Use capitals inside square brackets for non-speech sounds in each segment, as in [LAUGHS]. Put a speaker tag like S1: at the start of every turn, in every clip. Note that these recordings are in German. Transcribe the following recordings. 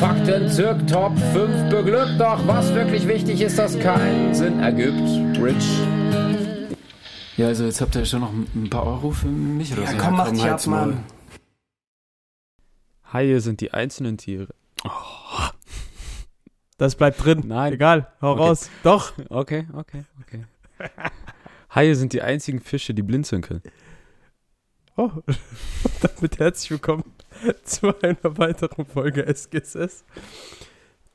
S1: Fakten zirk Top 5 beglückt, doch was wirklich wichtig ist, dass keinen Sinn ergibt. Rich. Ja, also jetzt habt ihr schon noch ein paar Euro für mich oder
S2: Ja,
S1: so.
S2: komm, mach dich ab. Mann.
S3: Haie sind die einzelnen Tiere.
S4: Das bleibt drin.
S3: Nein.
S4: Egal, hau
S3: Okay.
S4: raus. Doch.
S3: Okay, okay, okay. Haie sind die einzigen Fische, die blinzeln können.
S4: Oh. [LAUGHS] Damit herzlich willkommen [LAUGHS] zu einer weiteren Folge SGSS.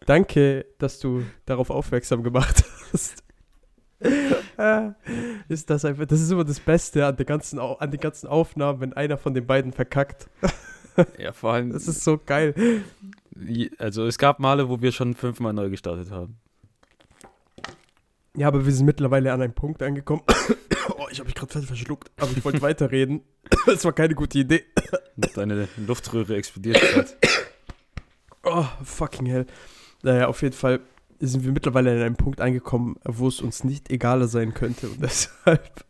S4: Danke, dass du darauf aufmerksam gemacht hast. Äh, [LAUGHS] ist das einfach, das ist immer das Beste an, der ganzen, an den ganzen Aufnahmen, wenn einer von den beiden verkackt. [LAUGHS]
S3: Ja, vor allem,
S4: Das ist so geil.
S3: also es gab Male, wo wir schon fünfmal neu gestartet haben.
S4: Ja, aber wir sind mittlerweile an einem Punkt angekommen. Ich habe mich gerade verschluckt, aber ich wollte weiterreden. [COUGHS] Das war keine gute Idee.
S3: Deine Luftröhre explodiert gerade. [COUGHS]
S4: Oh, fucking hell. Naja, auf jeden Fall sind wir mittlerweile an einem Punkt angekommen, wo es uns nicht egaler sein könnte. Und [LAUGHS] deshalb.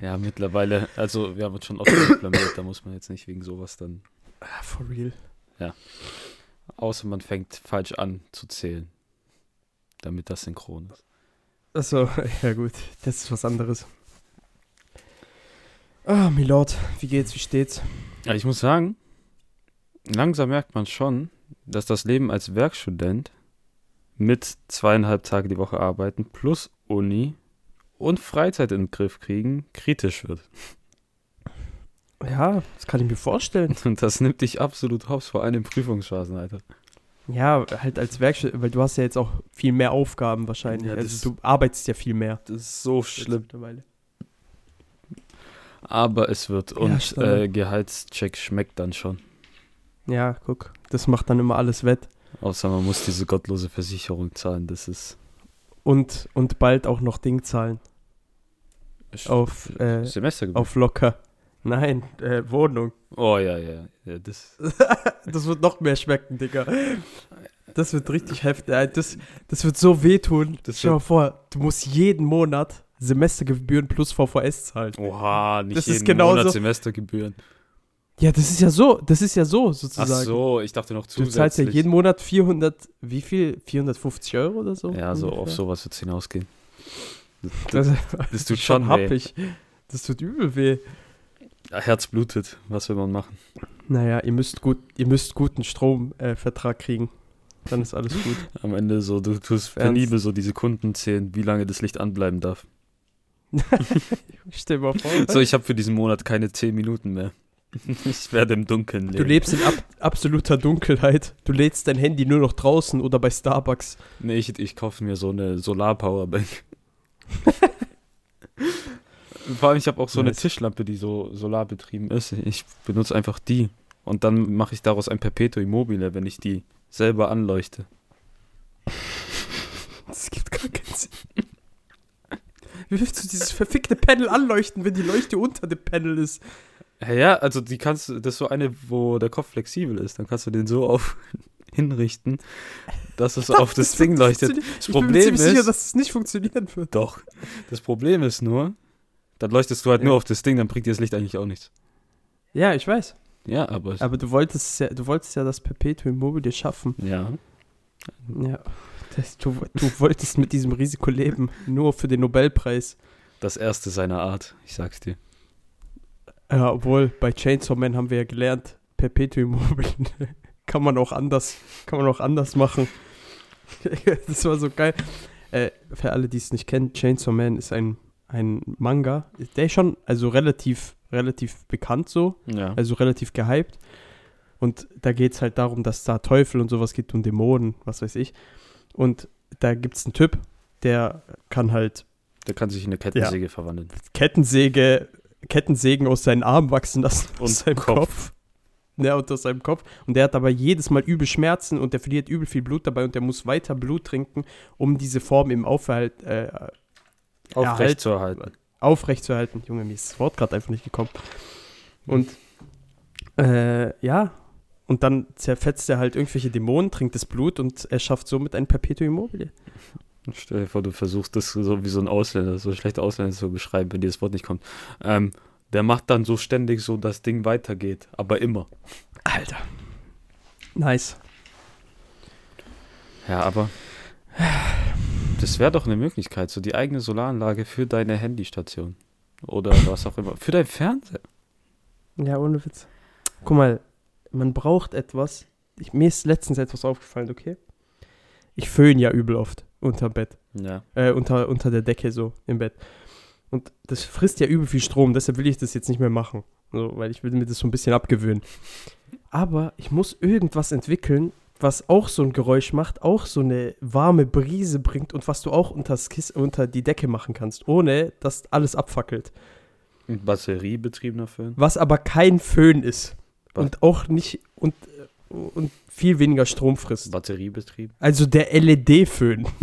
S3: Ja, mittlerweile, also wir haben uns schon oft blamiert, da muss man jetzt nicht wegen sowas dann,
S4: Ah, for real.
S3: außer man fängt falsch an zu zählen, damit das synchron ist.
S4: Achso, [LAUGHS] ja gut, das ist was anderes. Ah, Milord, wie geht's, wie steht's?
S3: Ja, ich muss sagen, langsam merkt man schon, dass das Leben als Werkstudent mit zweieinhalb Tage die Woche arbeiten plus Uni und Freizeit in den Griff kriegen kritisch wird.
S4: Ja, das kann ich mir vorstellen.
S3: Und [LAUGHS] das nimmt dich absolut hops vor allem in Prüfungsphasen, Alter.
S4: Ja, halt als Werkstatt, weil du hast ja jetzt auch viel mehr Aufgaben wahrscheinlich.
S3: Ja, das-
S4: also du arbeitest ja viel mehr.
S3: Das ist so schlimm.
S4: mittlerweile.
S3: Aber es wird und
S4: Standard.
S3: äh, Gehaltscheck schmeckt dann schon.
S4: Ja, guck, das macht dann immer alles wett.
S3: Außer man muss diese gottlose Versicherung zahlen. Das ist
S4: Und, und bald auch noch Ding zahlen. Auf, äh,
S3: Semestergebühr.
S4: Auf locker. Nein, äh, Wohnung.
S3: Oh ja, ja. ja das, [LAUGHS]
S4: Das wird noch mehr schmecken, Digga. Das wird richtig heftig. Äh, Das, das wird so wehtun.
S3: Das
S4: Stell dir mal vor, du musst jeden Monat Semestergebühren plus VVS zahlen.
S3: oha, nicht
S4: Das ist
S3: jeden
S4: genauso-
S3: Monat Semestergebühren.
S4: Ja, das ist ja so, das ist ja so
S3: Ach
S4: sozusagen.
S3: so, ich dachte noch
S4: Du
S3: zusätzlich.
S4: zahlst ja jeden Monat 400, wie viel? 450 Euro oder so?
S3: Ja, so auf
S4: ungefähr?
S3: sowas wird es hinausgehen.
S4: Das,
S3: Das tut [LAUGHS] schon weh.
S4: happig. Das tut übel weh.
S3: Herz blutet. Was will man machen?
S4: Naja, ihr müsst gut, ihr müsst guten Stromvertrag äh, kriegen. Dann ist alles gut. [LAUGHS]
S3: Am Ende so, du tust penibel so die Sekunden zählen, wie lange das Licht anbleiben darf. [LAUGHS]
S4: Stell mal vor.
S3: So, ich habe für diesen Monat keine 10 Minuten mehr. [LAUGHS] Ich werde im Dunkeln leben.
S4: Du lebst in ab absoluter Dunkelheit. Du lädst dein Handy nur noch draußen oder bei Starbucks.
S3: Nee, ich, ich kaufe mir so eine Solar-Powerbank. Vor allem, ich habe auch so eine
S4: Nice.
S3: Tischlampe, die so solarbetrieben ist. Ich benutze einfach die. Und dann mache ich daraus ein Perpetuum mobile, wenn ich die selber anleuchte. [LAUGHS]
S4: Das gibt gar keinen Sinn. Wie willst du dieses verfickte Panel anleuchten, wenn die Leuchte unter dem Panel ist?
S3: Ja, also die kannst das ist so eine, wo der Kopf flexibel ist. Dann kannst du den so auf [LAUGHS] hinrichten, dass es [LAUGHS] auf das, Ding leuchtet. Das
S4: ich bin mir
S3: Problem
S4: ziemlich sicher,
S3: ist,
S4: dass es nicht funktionieren wird.
S3: doch. Das Problem ist nur, dann leuchtest du halt
S4: Ja.
S3: nur auf das Ding, dann bringt dir das Licht eigentlich auch nichts.
S4: Ja, ich weiß.
S3: Ja, aber,
S4: Aber du wolltest ja, du wolltest ja das Perpetuum mobile schaffen.
S3: ja.
S4: Ja. Das, du, du wolltest mit diesem Risiko leben, nur für den Nobelpreis.
S3: Das erste seiner Art, ich sag's dir.
S4: Ja, obwohl bei Chainsaw Man haben wir ja gelernt, Perpetuum mobile [LAUGHS] kann man auch anders, kann man auch anders machen. [LAUGHS] das war so geil. Äh, für alle, die es nicht kennen, Chainsaw Man ist ein, ein Manga, der ist schon also relativ, relativ bekannt so,
S3: Ja.
S4: also relativ gehypt. Und da geht es halt darum, dass da Teufel und sowas gibt und Dämonen, was weiß ich. Und da gibt es einen Typ, der kann halt
S3: Der kann sich in eine Kettensäge verwandeln.
S4: Kettensäge, Kettensägen aus seinen Armen wachsen lassen,
S3: Und
S4: aus seinem
S3: Kopf.
S4: Kopf. ne, unter seinem Kopf. Und der hat aber jedes Mal übel Schmerzen und der verliert übel viel Blut dabei und der muss weiter Blut trinken, um diese Form im Aufhalt, äh,
S3: Aufrecht zu erhalten.
S4: aufrechtzuerhalten. Junge, mir ist das Wort gerade einfach nicht gekommen. Und äh, ja, und dann zerfetzt er halt irgendwelche Dämonen, trinkt das Blut und er schafft somit ein Perpetuum mobile.
S3: Stell dir vor, du versuchst das so wie so ein Ausländer, so ein schlechter Ausländer zu beschreiben, wenn dir das Wort nicht kommt. Ähm, der macht dann so ständig so, das Ding weitergeht, aber immer.
S4: Alter. Nice.
S3: Ja, aber das wäre doch eine Möglichkeit, so die eigene Solaranlage für deine Handystation. Oder was auch immer. Für dein Fernseher.
S4: Ja, ohne Witz. Guck mal, man braucht etwas. Ich, mir ist letztens etwas aufgefallen, okay? Ich föhn ja übel oft unterm Bett.
S3: Ja.
S4: Äh, unter, unter der Decke so im Bett. Und das frisst ja übel viel Strom, deshalb will ich das jetzt nicht mehr machen. So, weil ich will mir das so ein bisschen abgewöhnen. Aber ich muss irgendwas entwickeln, was auch so ein Geräusch macht, auch so eine warme Brise bringt und was du auch unters Kiss, unter die Decke machen kannst, ohne dass alles abfackelt.
S3: Ein batteriebetriebener Föhn.
S4: Was aber kein Föhn ist.
S3: Was?
S4: Und auch nicht und, äh, und viel weniger Strom frisst.
S3: Batteriebetrieb.
S4: Also der LED-Föhn. [LAUGHS]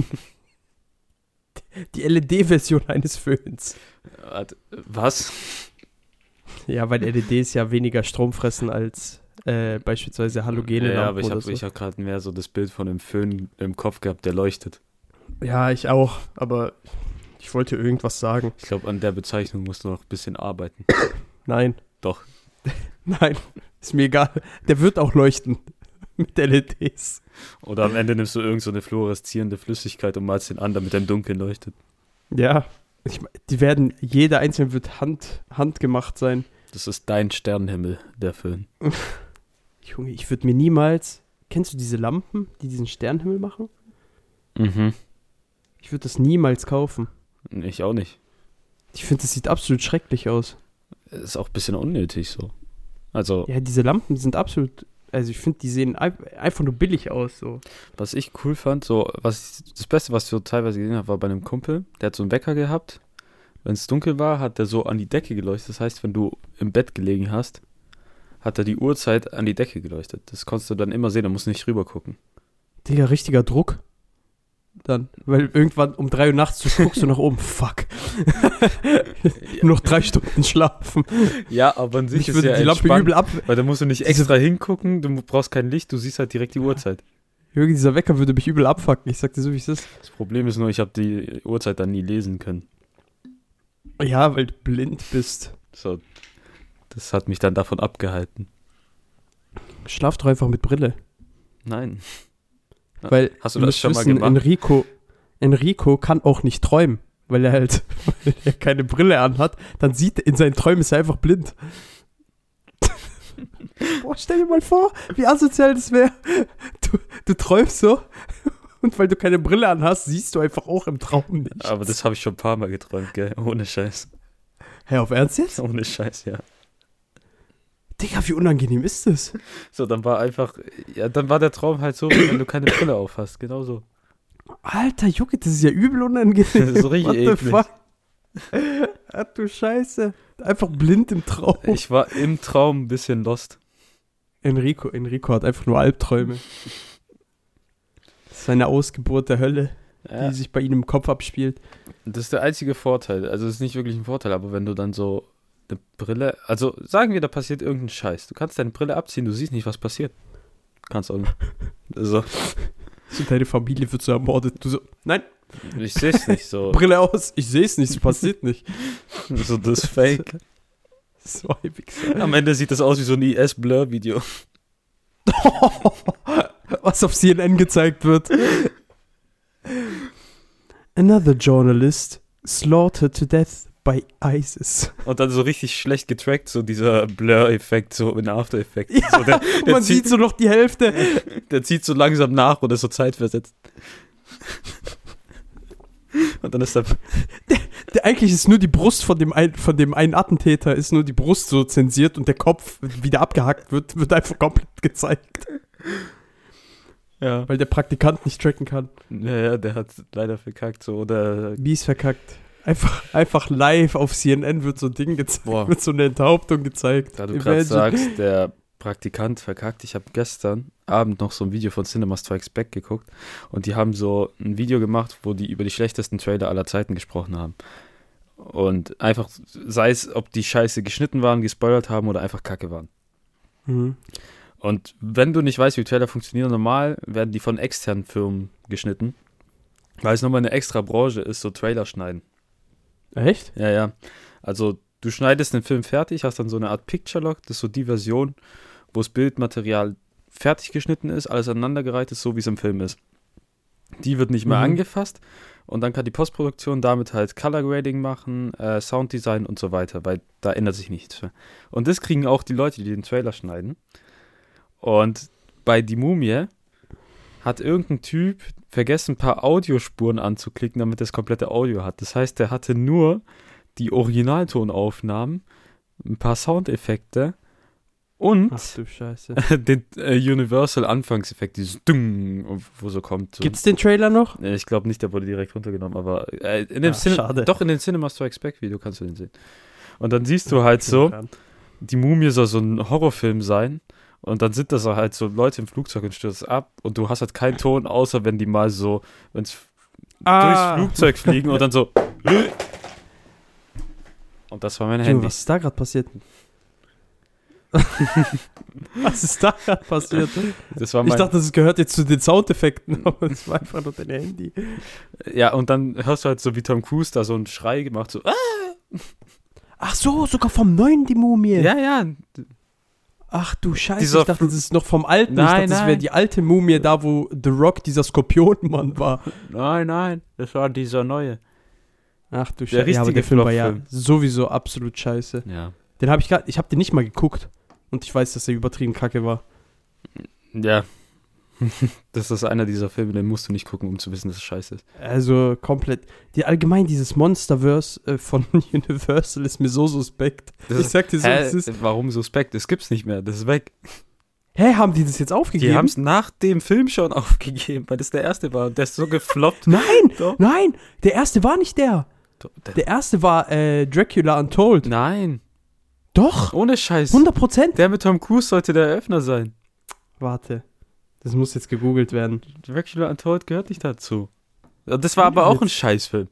S4: Die LED-Version eines Föhns.
S3: Warte, Was?
S4: Ja, weil LEDs ja weniger Strom fressen als äh, beispielsweise halogene
S3: Ja,
S4: Lampen
S3: aber ich habe
S4: so.
S3: hab gerade mehr so das Bild von einem Föhn im Kopf gehabt, der leuchtet.
S4: Ja, ich auch, aber ich wollte irgendwas sagen.
S3: Ich glaube, an der Bezeichnung musst du noch ein bisschen arbeiten. [COUGHS]
S4: Nein.
S3: Doch. [LAUGHS]
S4: Nein, ist mir egal. Der wird auch leuchten [LAUGHS] mit LEDs.
S3: Oder am Ende nimmst du irgend so eine fluoreszierende Flüssigkeit und malst den an, damit er im Dunkeln leuchtet.
S4: Ja, ich, die werden, jeder einzelne wird hand, handgemacht sein.
S3: Das ist dein Sternenhimmel, der Föhn. [LAUGHS]
S4: Junge, ich würde mir niemals. Kennst du diese Lampen, die diesen Sternenhimmel machen?
S3: Mhm.
S4: Ich würde das niemals kaufen.
S3: Ich auch nicht.
S4: Ich finde, das sieht absolut schrecklich aus.
S3: Ist auch ein bisschen unnötig so. Also,
S4: Ja, diese Lampen sind absolut. Also, ich finde, die sehen ein- einfach nur billig aus. So.
S3: was ich cool fand, so, was das Beste, was ich so teilweise gesehen habe, war bei einem Kumpel, der hat so einen Wecker gehabt. Wenn es dunkel war, hat der so an die Decke geleuchtet. Das heißt, wenn du im Bett gelegen hast, hat er die Uhrzeit an die Decke geleuchtet. Das konntest du dann immer sehen, da musst du nicht rüber gucken.
S4: Digga, richtiger Druck. Dann. Weil irgendwann um drei Uhr nachts du guckst du nach oben. [LAUGHS] Fuck. [LAUGHS] Noch drei Stunden schlafen.
S3: Ja, aber an sich
S4: Ich
S3: ist ja
S4: die Lampe übel ab.
S3: weil da musst du nicht extra hingucken, du brauchst kein Licht, du siehst halt direkt die Uhrzeit.
S4: Jürgen, dieser Wecker würde mich übel abfucken. Ich sag dir so, wie es ist.
S3: Das Problem ist nur, ich habe die Uhrzeit dann nie lesen können.
S4: Ja, weil du blind bist.
S3: So, das hat mich dann davon abgehalten.
S4: Schlaf doch einfach mit Brille.
S3: Nein. [LAUGHS]
S4: Weil
S3: hast du das schon mal
S4: wissen,
S3: gemacht?
S4: Enrico, Enrico kann auch nicht träumen, weil er halt [LAUGHS] weil er keine Brille anhat. Dann sieht er in seinen Träumen ist er einfach blind. [LAUGHS] Boah, stell dir mal vor, wie asozial das wäre. Du, du träumst so und weil du keine Brille anhast, siehst du einfach auch im Traum nicht.
S3: Aber das habe ich schon ein paar Mal geträumt, gell? Ohne Scheiß.
S4: Hä, auf Ernst jetzt?
S3: Ohne Scheiß, ja.
S4: Digga, wie unangenehm ist das?
S3: So, dann war einfach, ja, dann war der Traum halt so, wenn du keine Brille auf hast, genau so.
S4: Alter, Junge, das ist ja übel unangenehm.
S3: Das ist so richtig
S4: What the
S3: eklig.
S4: fuck? Ach du Scheiße. Einfach blind im Traum.
S3: Ich war im Traum ein bisschen lost.
S4: Enrico, Enrico hat einfach nur Albträume. Das ist eine Ausgeburt der Hölle,
S3: Ja,
S4: die sich bei ihm im Kopf abspielt.
S3: das ist der einzige Vorteil. Also, es ist nicht wirklich ein Vorteil, aber wenn du dann so eine Brille, also sagen wir, da passiert irgendein Scheiß. Du kannst deine Brille abziehen, du siehst nicht, was passiert. Kannst auch nicht. Also,
S4: So, deine Familie wird so ermordet. Du so, nein,
S3: ich sehe es nicht so.
S4: Brille aus, ich sehe es nicht, es passiert nicht. [LAUGHS]
S3: So, das ist fake.
S4: So ein Wichser.
S3: Am Ende sieht das aus wie so ein IS-Blur-Video. [LAUGHS]
S4: Was auf CNN gezeigt wird. Another journalist slaughtered to death by ISIS.
S3: Und dann so richtig schlecht getrackt, so dieser Blur-Effekt, so in After Effects.
S4: Ja,
S3: so der, [LAUGHS] der,
S4: man
S3: zieht,
S4: sieht so noch die Hälfte. [LAUGHS]
S3: der zieht so langsam nach und ist so zeitversetzt. Und dann ist der.
S4: Der, eigentlich ist nur die Brust von dem, ein, von dem einen Attentäter, ist nur die Brust so zensiert und der Kopf wieder abgehackt wird, wird einfach komplett gezeigt.
S3: Ja.
S4: Weil der Praktikant nicht tracken kann.
S3: Ja, ja, der hat leider verkackt, so. Oder.
S4: Mies verkackt. Einfach, einfach live auf CNN wird so ein Ding gezeigt,
S3: Boah. [LAUGHS]
S4: wird so eine Enthauptung gezeigt.
S3: Da du gerade sagst, der Praktikant verkackt. Ich habe gestern Abend noch so ein Video von Cinema Strikes Back geguckt und die haben so ein Video gemacht, wo die über die schlechtesten Trailer aller Zeiten gesprochen haben. Und einfach, sei es, ob die scheiße geschnitten waren, gespoilert haben oder einfach kacke waren.
S4: Mhm.
S3: Und wenn du nicht weißt, wie Trailer funktionieren, normal werden die von externen Firmen geschnitten, weil es nochmal eine extra Branche ist, so Trailer schneiden.
S4: Echt?
S3: Ja, ja. Also du schneidest den Film fertig, hast dann so eine Art Picture Log, das ist so die Version, wo das Bildmaterial fertig geschnitten ist, alles aneinandergereiht ist, so wie es im Film ist. Die wird nicht mehr
S4: Mhm.
S3: angefasst und dann kann die Postproduktion damit halt Color Grading machen, äh, Sounddesign und so weiter, weil da ändert sich nichts. Und das kriegen auch die Leute, die den Trailer schneiden. Und bei Die Mumie hat irgendein Typ vergessen, ein paar Audiospuren anzuklicken, damit das komplette Audio hat. Das heißt, der hatte nur die Originaltonaufnahmen, ein paar Soundeffekte und
S4: Ach [LAUGHS]
S3: den äh, Universal-Anfangseffekt, dieses Dung, wo so kommt. So.
S4: Gibt's den Trailer noch?
S3: Ich glaube nicht, der wurde direkt runtergenommen, aber äh, in dem
S4: Ah,
S3: Cine
S4: schade.
S3: doch in den Cinema Strikes Back Video kannst du den sehen. Und dann siehst du halt so, die Mumie soll so ein Horrorfilm sein. Und dann sind das halt so Leute im Flugzeug und stürzt ab. Und du hast halt keinen Ton, außer wenn die mal so, wenn es
S4: Ah,
S3: durchs Flugzeug fliegen und dann so. [LAUGHS] Und das war mein Handy.
S4: was ist da gerade passiert? [LAUGHS] was ist da gerade passiert?
S3: Das war
S4: Ich
S3: mein,
S4: dachte, das gehört jetzt zu den Soundeffekten, [LAUGHS] aber es war einfach nur dein Handy.
S3: ja, und dann hörst du halt so wie Tom Cruise da so einen Schrei gemacht, so, ah!
S4: Ach so, sogar vom neuen die Mumie.
S3: ja, ja,
S4: Ach du Scheiße,
S3: Dieser
S4: ich dachte, das ist noch vom alten. ich
S3: Nein,
S4: dachte, das wäre die alte Mumie, da wo The Rock dieser Skorpionmann war. [LAUGHS]
S3: nein, nein, das war dieser neue.
S4: Ach du
S3: Der
S4: Scheiße. Ja, aber
S3: richtige
S4: der Film war ja sowieso absolut scheiße.
S3: Ja.
S4: Den habe ich gerade, ich habe den nicht mal geguckt. Und ich weiß, dass er übertrieben kacke war.
S3: Ja. [LAUGHS] das ist einer dieser Filme, den musst du nicht gucken, um zu wissen, dass es scheiße ist.
S4: Also komplett. Die, allgemein dieses Monsterverse äh, von [LAUGHS] Universal ist mir so suspekt.
S3: Das
S4: ich
S3: ist-
S4: sag dir so,
S3: Hä,
S4: es ist.
S3: warum suspekt? Das gibt's nicht mehr, das ist weg.
S4: Hä, haben die das jetzt aufgegeben?
S3: Die haben es nach dem Film schon [LAUGHS] aufgegeben, weil das der erste war und der ist so gefloppt.
S4: Nein,
S3: Doch.
S4: nein, der erste war nicht der.
S3: Der-
S4: Der erste war äh, Dracula Untold.
S3: Nein,
S4: Doch,
S3: ohne Scheiß.
S4: 100 Prozent.
S3: Der mit Tom Cruise sollte der Eröffner sein.
S4: Warte, das muss jetzt gegoogelt werden.
S3: Dracula Untold gehört nicht dazu. Das war aber auch ein Scheißfilm.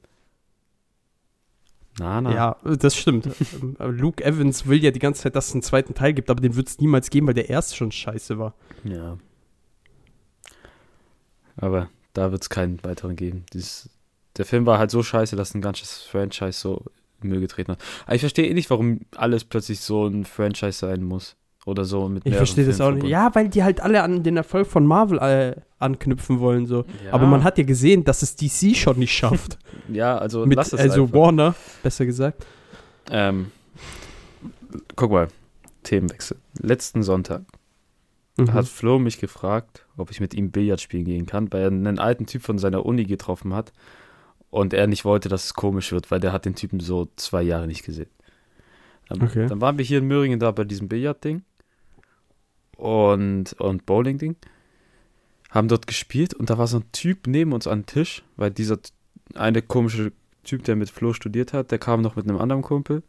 S3: Na, na.
S4: Ja, das stimmt. Ähm, aber Luke Evans will ja die ganze Zeit, dass es einen zweiten Teil gibt, aber den wird es niemals geben, weil der erste schon scheiße war.
S3: Ja. Aber da wird es keinen weiteren geben. Dieses, der Film war halt so scheiße, dass ein ganzes Franchise so in Müll getreten hat. Aber ich verstehe eh nicht, warum alles plötzlich so ein Franchise sein muss. Oder so mit
S4: Ich verstehe das auch nicht. Ja, weil die halt alle an den Erfolg von Marvel äh, anknüpfen wollen so.
S3: Ja.
S4: Aber man hat ja gesehen, dass es DC schon nicht schafft. [LAUGHS]
S3: Ja, also
S4: Mit,
S3: lass es
S4: also
S3: einfach.
S4: Warner, besser gesagt.
S3: Ähm, guck mal, Themenwechsel. Letzten Sonntag
S4: Mhm.
S3: hat Flo mich gefragt, ob ich mit ihm Billard spielen gehen kann, weil er einen alten Typ von seiner Uni getroffen hat und er nicht wollte, dass es komisch wird, weil der hat den Typen so zwei Jahre nicht gesehen. Dann,
S4: Okay.
S3: dann waren wir hier in Möhringen da bei diesem Billard-Ding und, und Bowling-Ding, haben dort gespielt und da war so ein Typ neben uns am Tisch, weil dieser eine komische Typ, der mit Flo studiert hat, der kam noch mit einem anderen Kumpel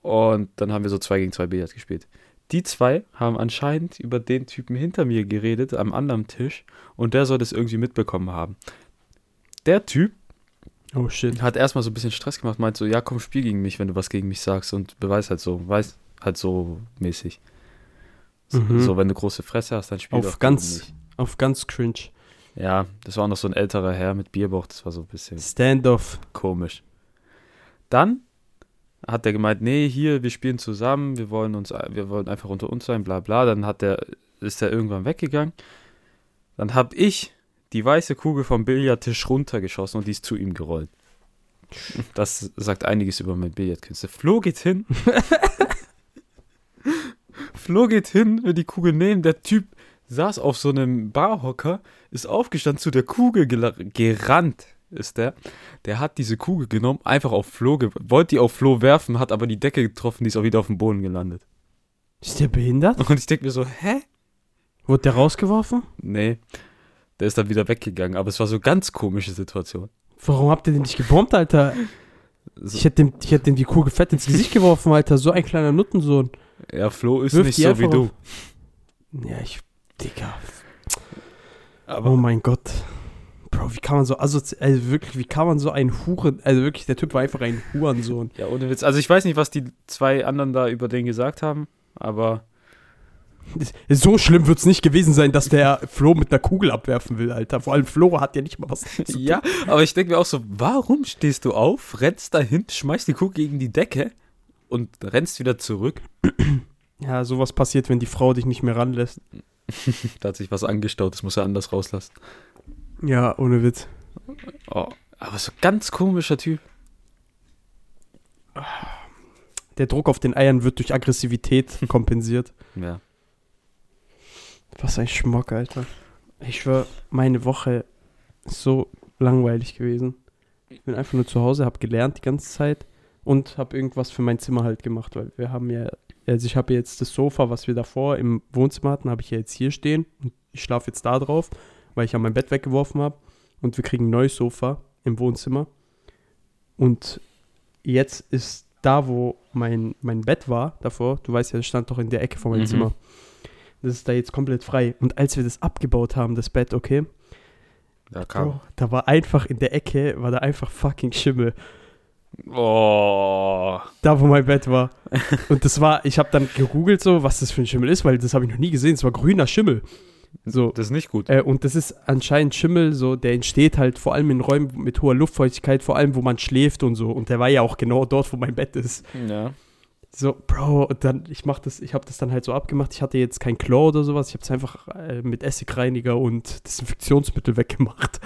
S3: und dann haben wir so zwei gegen zwei Billard gespielt. Die zwei haben anscheinend über den Typen hinter mir geredet, am anderen Tisch, und der soll das irgendwie mitbekommen haben. Der Typ
S4: Oh shit.
S3: hat erstmal so ein bisschen Stress gemacht, meint so, ja, komm, spiel gegen mich, wenn du was gegen mich sagst und beweis halt so, weiß halt so mäßig. So,
S4: Mhm.
S3: so wenn du große Fresse hast, dann spiel
S4: Auf ganz-
S3: mich.
S4: Auf ganz cringe.
S3: Ja, das war auch noch so ein älterer Herr mit Bierbauch, das war so ein bisschen
S4: Standoff.
S3: komisch. Dann hat er gemeint, nee, hier, wir spielen zusammen, wir wollen uns, wir wollen einfach unter uns sein, bla bla. Dann hat der, ist er irgendwann weggegangen. Dann habe ich die weiße Kugel vom Billardtisch runtergeschossen und die ist zu ihm gerollt. [LAUGHS] Das sagt einiges über mein Billardkünste. Flo geht hin. [LAUGHS] Flo geht hin, will die Kugel nehmen. Der Typ saß auf so einem Barhocker, ist aufgestanden, zu der Kugel gerannt, ist der. Der hat diese Kugel genommen, einfach auf Flo, wollte die auf Flo werfen, hat aber die Decke getroffen, die ist auch wieder auf dem Boden gelandet.
S4: Ist der behindert?
S3: Und ich denke mir so, hä?
S4: Wurde der rausgeworfen?
S3: Nee, der ist dann wieder weggegangen, aber es war so ganz komische Situation.
S4: Warum habt ihr den nicht gebombt, Alter?
S3: So,
S4: Ich hätte dem, ich hätte dem die Kugel fett ins Gesicht geworfen, Alter. So ein kleiner Nuttensohn.
S3: Ja, Flo ist
S4: Wirf
S3: nicht so wie du.
S4: Ja, ich, Digga.
S3: Aber
S4: oh mein Gott. Bro, wie kann man so, also, also wirklich, wie kann man so ein Huren, also wirklich, der Typ war einfach ein Hurensohn.
S3: ja, ohne Witz. Also ich weiß nicht, was die zwei anderen da über den gesagt haben, aber [LAUGHS]
S4: So schlimm wird es nicht gewesen sein, dass der Flo mit einer Kugel abwerfen will, Alter. Vor allem Flo hat ja nicht mal was zu [LAUGHS] tun.
S3: ja, aber ich denke mir auch so, warum stehst du auf, rennst dahin, schmeißt die Kugel gegen die Decke und rennst wieder zurück?
S4: Ja, sowas passiert, wenn die Frau dich nicht mehr ranlässt. [LAUGHS]
S3: Da hat sich was angestaut, das muss er anders rauslassen.
S4: Ja, ohne Witz.
S3: Oh, aber so ganz komischer Typ.
S4: Der Druck auf den Eiern wird durch Aggressivität [LAUGHS] kompensiert.
S3: Ja.
S4: Was ein Schmock, Alter. Ich schwör, meine Woche ist so langweilig gewesen. Ich bin einfach nur zu Hause, habe gelernt die ganze Zeit und habe irgendwas für mein Zimmer halt gemacht, weil wir haben ja, also ich habe jetzt das Sofa, was wir davor im Wohnzimmer hatten, habe ich ja jetzt hier stehen und ich schlafe jetzt da drauf, weil ich ja mein Bett weggeworfen habe und wir kriegen ein neues Sofa im Wohnzimmer und jetzt ist da, wo mein, mein Bett war davor, du weißt ja, das stand doch in der Ecke von meinem
S3: Mhm.
S4: Zimmer, das ist da jetzt komplett frei und als wir das abgebaut haben, das Bett, okay,
S3: Da kam.
S4: Bro, da war einfach in der Ecke, war da einfach fucking Schimmel.
S3: Oh.
S4: Da, wo mein Bett war. Und das war, ich habe dann gegoogelt so, was das für ein Schimmel ist, weil das habe ich noch nie gesehen. Es war grüner Schimmel. So.
S3: Das ist nicht gut.
S4: Äh, und das ist anscheinend Schimmel, so, der entsteht halt vor allem in Räumen mit hoher Luftfeuchtigkeit, vor allem, wo man schläft und so. Und der war ja auch genau dort, wo mein Bett ist.
S3: Ja.
S4: So, Bro, und dann, ich mach das, ich habe das dann halt so abgemacht. Ich hatte jetzt kein Klo oder sowas. Ich habe es einfach äh, mit Essigreiniger und Desinfektionsmittel weggemacht.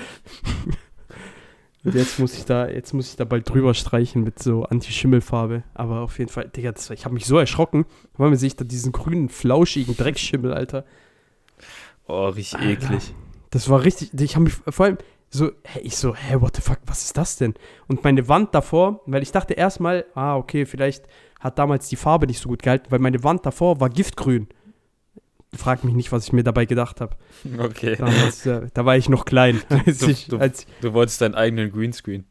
S4: Und jetzt muss ich da, jetzt muss ich da bald drüber streichen mit so Anti-Schimmelfarbe. Aber auf jeden Fall, Digga, das, ich habe mich so erschrocken, weil man sehe ich da diesen grünen, flauschigen Dreckschimmel, Alter.
S3: Oh, richtig
S4: Alter.
S3: eklig.
S4: Das war richtig, ich habe mich vor allem so, hä, ich so, hä, what the fuck, was ist das denn? Und meine Wand davor, weil ich dachte erstmal, ah, okay, vielleicht hat damals die Farbe nicht so gut gehalten, weil meine Wand davor war giftgrün. Frag mich nicht, was ich mir dabei gedacht habe.
S3: Okay.
S4: Damals, äh, da war ich noch klein. [LAUGHS] Als
S3: du-
S4: ich,
S3: du-
S4: als,
S3: Du wolltest deinen eigenen Greenscreen.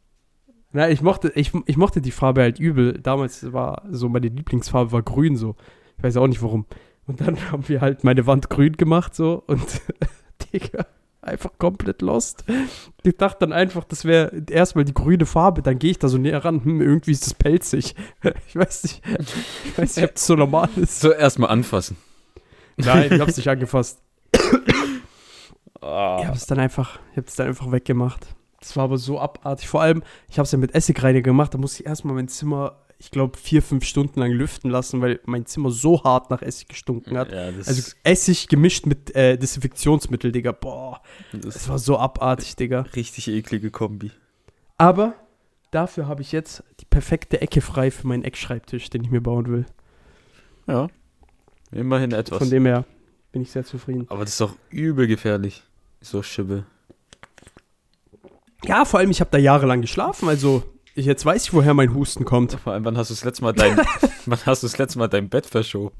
S4: na, ich, mochte, ich, ich mochte die Farbe halt übel. Damals war so meine Lieblingsfarbe war grün so. Ich weiß auch nicht warum. Und dann [LAUGHS] haben wir halt meine Wand grün gemacht so und [LAUGHS] Digga, einfach komplett lost. Ich dachte dann einfach, das wäre erstmal die grüne Farbe, dann gehe ich da so näher ran, hm, irgendwie ist das pelzig. Ich weiß nicht, ich weiß nicht, ob das so normal ist.
S3: So, erstmal anfassen.
S4: Nein, ich hab's nicht angefasst. [COUGHS]
S3: Ah.
S4: Ich habe es dann einfach, ich habe es dann einfach weggemacht. Das war aber so abartig. Vor allem, ich habe es ja mit Essigreiniger gemacht. Da musste ich erstmal mein Zimmer, ich glaube, vier, fünf Stunden lang lüften lassen, weil mein Zimmer so hart nach Essig gestunken hat.
S3: Ja,
S4: Also Essig gemischt mit äh, Desinfektionsmittel, Digga. Boah,
S3: das
S4: das war so abartig, Digga.
S3: richtig eklige Kombi.
S4: Aber dafür habe ich jetzt die perfekte Ecke frei für meinen Eckschreibtisch, den ich mir bauen will.
S3: Ja. Immerhin etwas.
S4: Von dem her bin ich sehr zufrieden.
S3: Aber das ist doch übel gefährlich. So Schimmel.
S4: Ja, vor allem, ich habe da jahrelang geschlafen, also ich, jetzt weiß ich, woher mein Husten kommt.
S3: Vor allem, wann hast du das letzte Mal dein, [LAUGHS] wann hast du das letzte Mal dein Bett verschoben?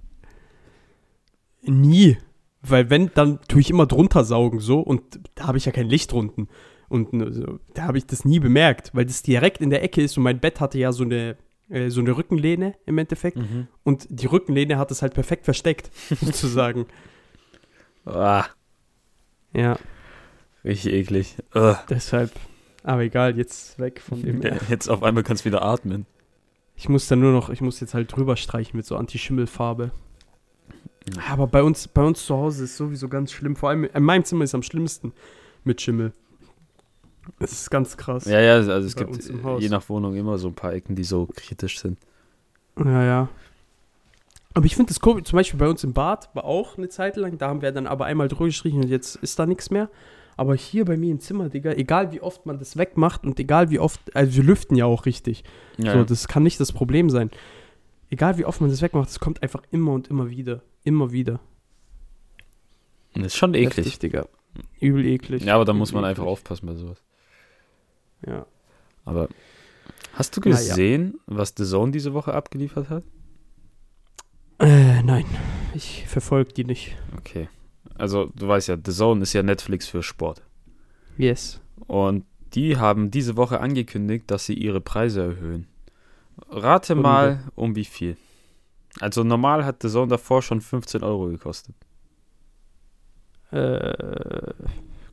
S4: Nie. Weil wenn, dann tue ich immer drunter saugen so und da habe ich ja kein Licht drunten. Und ne, so, da habe ich das nie bemerkt, weil das direkt in der Ecke ist und mein Bett hatte ja so eine, äh, so eine Rückenlehne im Endeffekt.
S3: Mhm.
S4: Und die Rückenlehne hat es halt perfekt versteckt, [LAUGHS] sozusagen.
S3: Ah,
S4: Ja,
S3: richtig eklig. Ugh.
S4: deshalb. Aber egal, jetzt weg von dem [LAUGHS] her.
S3: Jetzt auf einmal kannst du wieder atmen.
S4: Ich muss dann nur noch, ich muss jetzt halt drüber streichen mit so Anti-Schimmelfarbe.
S3: Ja.
S4: Aber bei uns, bei uns zu Hause ist sowieso ganz schlimm. Vor allem in meinem Zimmer ist am schlimmsten mit Schimmel. Das ist ganz krass.
S3: Ja, ja, also es gibt je nach Wohnung immer so ein paar Ecken, die so kritisch sind.
S4: Ja, ja. Aber ich finde das komisch, zum Beispiel bei uns im Bad war auch eine Zeit lang, da haben wir dann aber einmal drüber gestrichen und jetzt ist da nichts mehr. Aber hier bei mir im Zimmer, Digga, egal wie oft man das wegmacht und egal wie oft, also wir lüften ja auch richtig.
S3: Ja,
S4: So, das kann nicht das Problem sein. Egal wie oft man das wegmacht, es kommt einfach immer und immer wieder. Immer wieder.
S3: das ist schon eklig.
S4: Heftig, Digga. Übel eklig.
S3: Ja, aber da muss man
S4: Übel
S3: einfach
S4: eklig.
S3: aufpassen bei sowas.
S4: Ja.
S3: Aber hast du
S4: Na ja.
S3: gesehen, was The Zone diese Woche abgeliefert hat?
S4: Äh, nein. Ich verfolge die nicht.
S3: Okay. Also, du weißt ja, The Zone ist ja Netflix für Sport.
S4: Yes.
S3: Und die haben diese Woche angekündigt, dass sie ihre Preise erhöhen. Rate
S4: Und-
S3: mal, um wie viel. Also normal hat The Zone davor schon 15 Euro gekostet.
S4: Äh,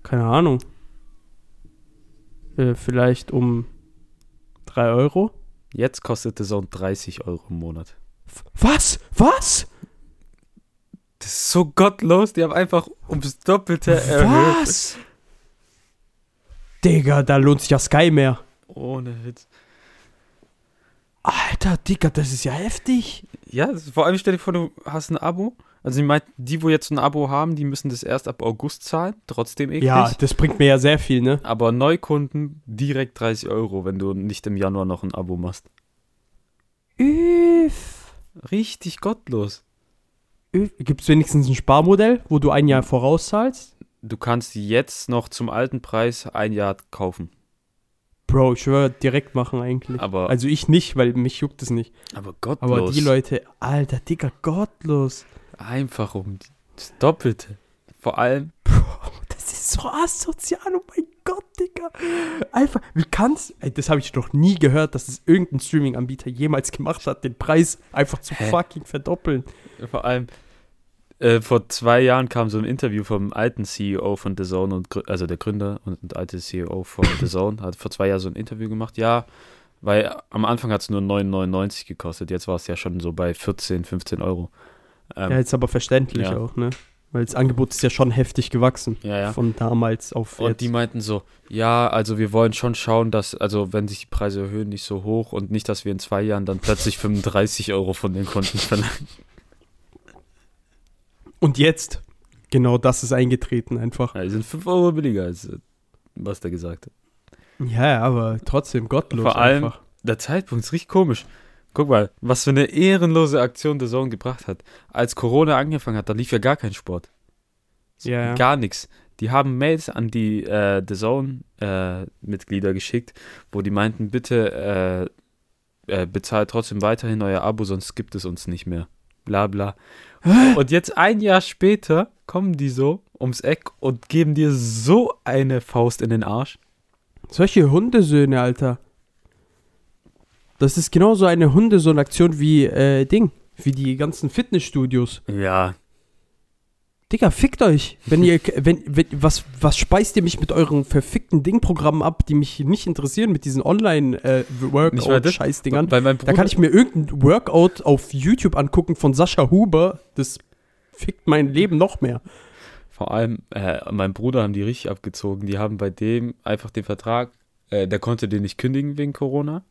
S4: keine Ahnung. Äh, vielleicht um 3 Euro.
S3: Jetzt kostet The Zone 30 Euro im Monat.
S4: Was? Was?
S3: Das ist so gottlos. Die haben einfach ums Doppelte erhöht.
S4: Was? Digga, da lohnt sich ja Sky mehr.
S3: Ohne Witz.
S4: Alter, Digga, das ist ja heftig.
S3: Ja, das- vor allem stell dir vor, du hast ein Abo. Also, ich meine, die, wo jetzt ein Abo haben, die müssen das erst ab August zahlen. Trotzdem eklig.
S4: Ja, das bringt mir ja sehr viel, ne?
S3: Aber Neukunden direkt 30 Euro, wenn du nicht im Januar noch ein Abo machst.
S4: Üff.
S3: Richtig gottlos.
S4: Gibt es wenigstens ein Sparmodell, wo du ein Jahr vorauszahlst?
S3: Du kannst jetzt noch zum alten Preis ein Jahr kaufen.
S4: Bro, ich schwöre, direkt machen eigentlich.
S3: Aber,
S4: Also ich nicht, weil mich juckt es nicht.
S3: aber gottlos.
S4: Aber die Leute, Alter, Digga, gottlos.
S3: Einfach um das Doppelte. Vor allem,
S4: Bro, das ist so asozial, oh mein Gott, Digga. Einfach, wie kann's, ey, das habe ich noch nie gehört, dass es irgendein Streaming-Anbieter jemals gemacht hat, den Preis einfach zu
S3: Hä?
S4: fucking verdoppeln.
S3: vor allem, äh, vor zwei Jahren kam so ein Interview vom alten CEO von The Zone, und, also der Gründer und, und alte CEO von The Zone, hat vor zwei Jahren so ein Interview gemacht. Ja, weil am Anfang hat es nur 9,99 gekostet, jetzt war es ja schon so bei 14, 15 Euro. Ähm,
S4: ja, jetzt aber verständlich
S3: ja.
S4: auch, ne? Weil das Angebot ist ja schon heftig gewachsen.
S3: ja, ja.
S4: Von damals auf
S3: Und
S4: jetzt.
S3: die meinten so, ja, also wir wollen schon schauen, dass, also wenn sich die Preise erhöhen, nicht so hoch und nicht, dass wir in zwei Jahren dann plötzlich 35 Euro von den Kunden verlangen.
S4: Und jetzt, genau das ist eingetreten einfach.
S3: Ja, die sind 5 Euro billiger als äh, was der gesagt hat.
S4: Ja, aber trotzdem gottlos
S3: Vor allem-
S4: einfach.
S3: Der Zeitpunkt ist richtig komisch. Guck mal, was für eine ehrenlose Aktion der Zone gebracht hat. Als Corona angefangen hat, da lief ja gar kein Sport.
S4: Ja, ja.
S3: Gar nichts. Die haben Mails an die äh, The Zone-Mitglieder geschickt, wo die meinten, bitte äh, äh, bezahlt trotzdem weiterhin euer Abo, sonst gibt es uns nicht mehr. Bla bla. Und jetzt ein Jahr später kommen die so ums Eck und geben dir so eine Faust in den Arsch.
S4: Solche Hundesöhne, Alter. Das ist genauso eine Hundesohn-Aktion wie äh, Ding. Wie die ganzen Fitnessstudios.
S3: Ja,
S4: Digga, fickt euch. Wenn ihr, wenn, wenn, was, was speist ihr mich mit euren verfickten Dingprogrammen ab, die mich nicht interessieren, mit diesen Online-Workout-Scheißdingern?
S3: mein
S4: Da kann ich mir irgendein Workout auf YouTube angucken von Sascha Huber. Das fickt mein Leben noch mehr.
S3: Vor allem, äh, mein Bruder haben die richtig abgezogen. Die haben bei dem einfach den Vertrag, äh, der konnte den nicht kündigen wegen Corona.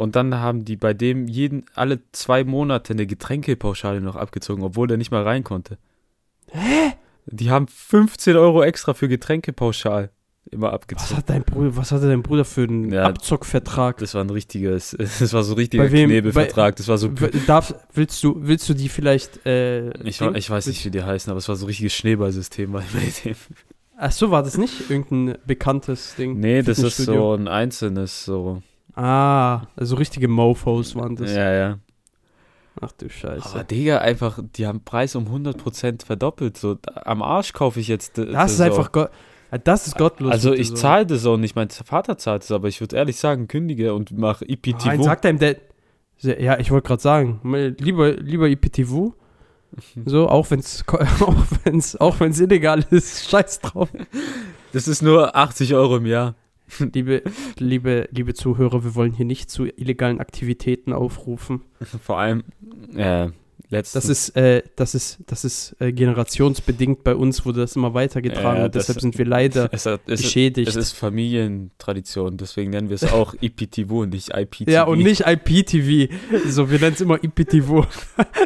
S3: Und dann haben die bei dem jeden, alle zwei Monate eine Getränkepauschale noch abgezogen, obwohl der nicht mal rein konnte.
S4: Hä?
S3: Die haben 15 Euro extra für Getränkepauschal immer
S4: Was
S3: abgezogen.
S4: hat dein Bruder, was hatte dein Bruder für einen
S3: Ja,
S4: Abzockvertrag?
S3: Das war ein richtiges, [LAUGHS] das war so ein richtiger
S4: Bei wem?
S3: Knebelvertrag. Das war so,
S4: Darf, willst du, willst du die vielleicht, äh,
S3: ich, ich weiß nicht, wie die heißen, aber es war so ein richtiges Schneeballsystem bei dem.
S4: Ach so, war das nicht irgendein bekanntes Ding?
S3: Nee, das ist so ein einzelnes, so.
S4: Ah, also richtige Mofos waren das.
S3: Ja, ja.
S4: Ach du Scheiße.
S3: Aber Digga, einfach, die haben Preis um 100% verdoppelt. So, am Arsch kaufe ich jetzt. äh,
S4: das ist einfach Gott. Ja, Das ist gottlos.
S3: Also ich
S4: so.
S3: zahle das auch nicht, mein Vater zahlt es, aber ich würde ehrlich sagen, kündige und mach
S4: Nein,
S3: IPTV.
S4: sagt einem der. Ja, ich wollte gerade sagen, lieber, lieber IPTV. So, auch wenn es [LAUGHS] auch wenn's, auch wenn's illegal ist, scheiß drauf.
S3: das ist nur 80 Euro im Jahr. [LAUGHS]
S4: Liebe, liebe, liebe Zuhörer, wir wollen hier nicht zu illegalen Aktivitäten aufrufen. [LAUGHS]
S3: Vor allem, äh, letztens.
S4: Das ist, äh, das ist, das ist äh, generationsbedingt bei uns, wurde das immer weitergetragen und deshalb sind wir leider [LAUGHS]
S3: es, es, ist,
S4: geschädigt.
S3: es ist Familientradition, deswegen nennen wir es auch IPTV und nicht IPTV.
S4: ja, und nicht IPTV. So, wir nennen es immer IPTV.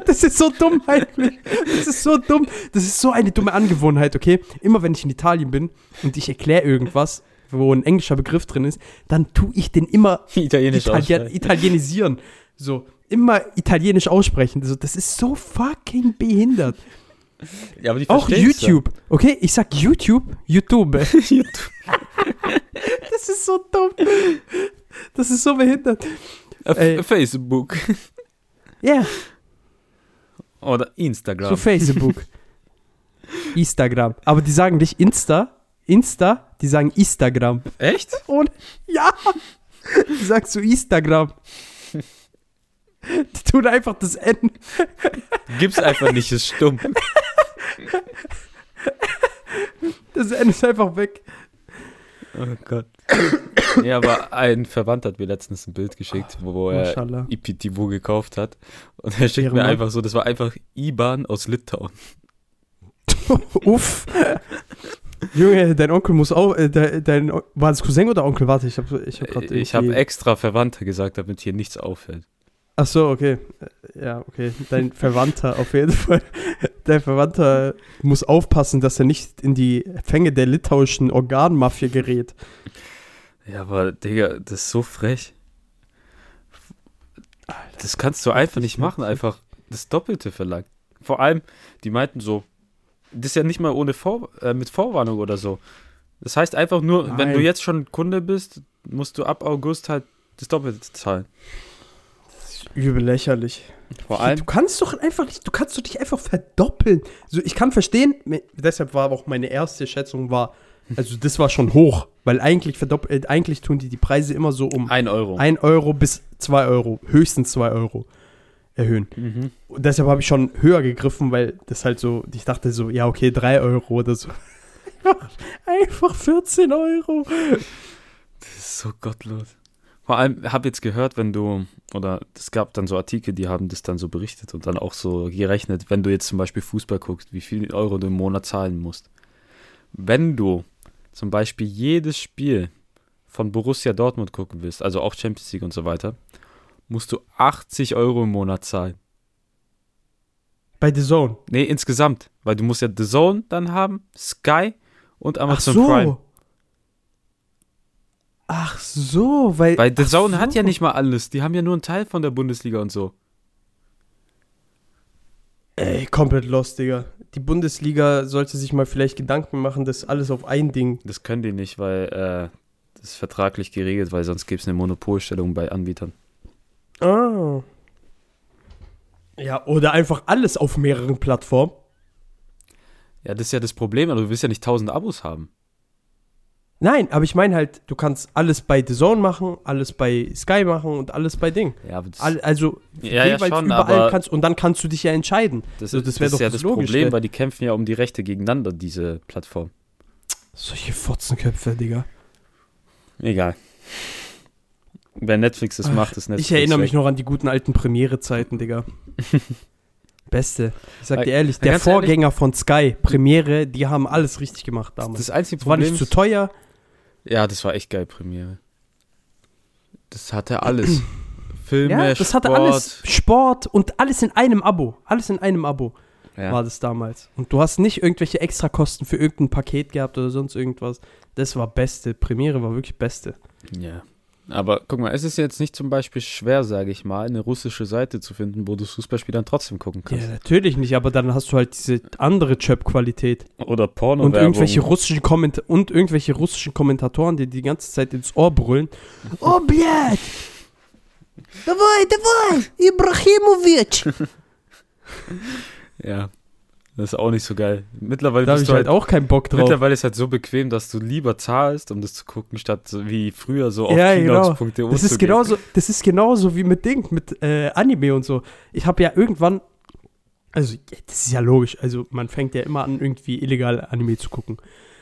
S4: Das ist so dumm eigentlich. Das ist so dumm. Das ist so eine dumme Angewohnheit, okay? Immer wenn ich in Italien bin und ich erkläre irgendwas, wo ein englischer Begriff drin ist, dann tue ich den immer
S3: Italienisch
S4: Italien, italienisieren. So, immer italienisch aussprechen. So, das ist so fucking behindert.
S3: Ja, aber die
S4: Auch
S3: verstehen's dann.
S4: YouTube. Okay, ich sag YouTube, YouTube. [LAUGHS]
S3: YouTube. [LAUGHS]
S4: Das ist so dumm. Das ist so behindert. Äh,
S3: Facebook [LAUGHS]
S4: Ja,
S3: oder Instagram.
S4: so Facebook. Instagram. Aber die sagen nicht Insta, Insta, die sagen Instagram.
S3: Echt?
S4: Und ja, die sagst so Instagram. Die tun einfach das N.
S3: Gibt's einfach nicht, ist stumm.
S4: Das N ist einfach weg.
S3: Oh Gott. ja, aber ein Verwandter hat mir letztens ein Bild geschickt, wo er
S4: Maschallah.
S3: IPTV gekauft hat. Und er schickt mir
S4: Ehrenmann.
S3: einfach so, das war einfach IBAN aus Litauen. [LAUGHS]
S4: Uff. Junge, dein Onkel muss auch, äh, de, dein, O- war das Cousin oder Onkel? Warte, ich habe ich hab gerade
S3: Äh, Ich habe extra Verwandter gesagt, damit hier nichts auffällt.
S4: Ach so, okay. Äh, Ja, okay. Dein Verwandter auf jeden Fall. [LAUGHS] Dein Verwandter muss aufpassen, dass er nicht in die Fänge der litauischen Organmafia gerät.
S3: Ja, aber Digga, das ist so frech. Das kannst du einfach nicht machen, einfach das Doppelte verlangt. Vor allem, die meinten so, das ist ja nicht mal ohne Vor äh, mit Vorwarnung oder so. Das heißt einfach nur, wenn du
S4: Nein.
S3: jetzt schon Kunde bist, musst du ab August halt das Doppelte zahlen.
S4: Übel lächerlich.
S3: Vor allem,
S4: Du kannst doch einfach nicht, du kannst doch dich einfach verdoppeln. So, ich kann verstehen, deshalb war auch meine erste Schätzung war, also das war schon hoch, weil eigentlich verdoppelt, eigentlich tun die die Preise immer so um
S3: 1 Euro.
S4: 1 Euro bis 2 Euro, höchstens 2 Euro erhöhen.
S3: Mhm.
S4: Und deshalb habe ich schon höher gegriffen, weil das halt so, ich dachte so, ja, okay, 3 Euro oder so. [LAUGHS] Einfach- Einfach 14 Euro.
S3: Das ist so gottlos. Vor allem, habe jetzt gehört, wenn du, oder es gab dann so Artikel, die haben das dann so berichtet und dann auch so gerechnet, wenn du jetzt zum Beispiel Fußball guckst, wie viel Euro du im Monat zahlen musst. Wenn du zum Beispiel jedes Spiel von Borussia Dortmund gucken willst, also auch Champions League und so weiter, musst du 80 Euro im Monat zahlen.
S4: Bei The Zone.
S3: Nee, insgesamt, weil du musst ja The Zone dann haben, Sky und Amazon
S4: so.
S3: Prime.
S4: Ach so, weil.
S3: Weil The Zone hat
S4: so.
S3: ja nicht mal alles, die haben ja nur einen Teil von der Bundesliga und so.
S4: Ey, komplett lost, Digga. Die Bundesliga sollte sich mal vielleicht Gedanken machen, das alles auf ein Ding.
S3: Das können die nicht, weil äh, das ist vertraglich geregelt, weil sonst gäbe es eine Monopolstellung bei Anbietern.
S4: Ah. Ja, oder einfach alles auf mehreren Plattformen.
S3: Ja, das ist ja das Problem, aber du willst ja nicht 1000 Abos haben.
S4: Nein, aber ich meine halt, du kannst alles bei The Zone machen, alles bei Sky machen und alles bei Ding.
S3: Ja, aber das,
S4: All, also
S3: ja, ja,
S4: jeweils
S3: schon,
S4: überall kannst und dann kannst du dich ja entscheiden.
S3: das,
S4: so,
S3: ist,
S4: das
S3: das,
S4: wär
S3: ist
S4: doch
S3: ja
S4: das
S3: das Problem, weil die kämpfen ja um die Rechte gegeneinander, diese Plattform.
S4: Solche Fotzenköpfe, Digga.
S3: Egal. Wer Netflix das
S4: Ach,
S3: macht, ist Netflix.
S4: Ich erinnere mich
S3: weg.
S4: noch an die guten alten Premiere-Zeiten, Digga. [LAUGHS] Beste. Ich sag dir ehrlich, der
S3: ganz ehrlich-
S4: Vorgänger von Sky, Premiere, die haben alles richtig gemacht damals.
S3: Das einzige
S4: Es war
S3: Problem
S4: nicht zu teuer.
S3: Ja, das war echt geil, Premiere. Das hatte alles. [CLEARS THROAT] Filme,
S4: Ja, das hatte
S3: Sport.
S4: alles. Sport und alles in einem Abo. Alles in einem Abo
S3: Ja.
S4: war das damals. Und du hast nicht irgendwelche Extrakosten für irgendein Paket gehabt oder sonst irgendwas. Das war Beste. Premiere war wirklich Beste.
S3: Ja. Aber guck mal, es ist jetzt nicht zum Beispiel schwer, sage ich mal, eine russische Seite zu finden, wo du Fußballspiel dann trotzdem gucken
S4: Ja,
S3: kannst.
S4: natürlich nicht, aber dann hast du halt diese andere Chöp-Qualität.
S3: Oder Porno
S4: Und irgendwelche russischen Komment und irgendwelche russischen Kommentatoren, die die ganze Zeit ins Ohr brüllen. [LAUGHS] Oh, blядь! Давай, давай! Ibrahimovic! [LAUGHS]
S3: Ja. das ist auch nicht so geil. Mittlerweile
S4: Da habe ich
S3: du
S4: halt
S3: halt,
S4: auch keinen Bock drauf.
S3: mittlerweile ist halt so bequem, dass du lieber zahlst, um das zu gucken, statt so wie früher so auf
S4: Ja, genau.
S3: kinox.de
S4: Das ist genauso, das ist genauso wie mit Ding, mit äh, Anime und so. Ich habe ja irgendwann, also das ist ja logisch, also man fängt ja immer an, irgendwie illegal Anime zu gucken.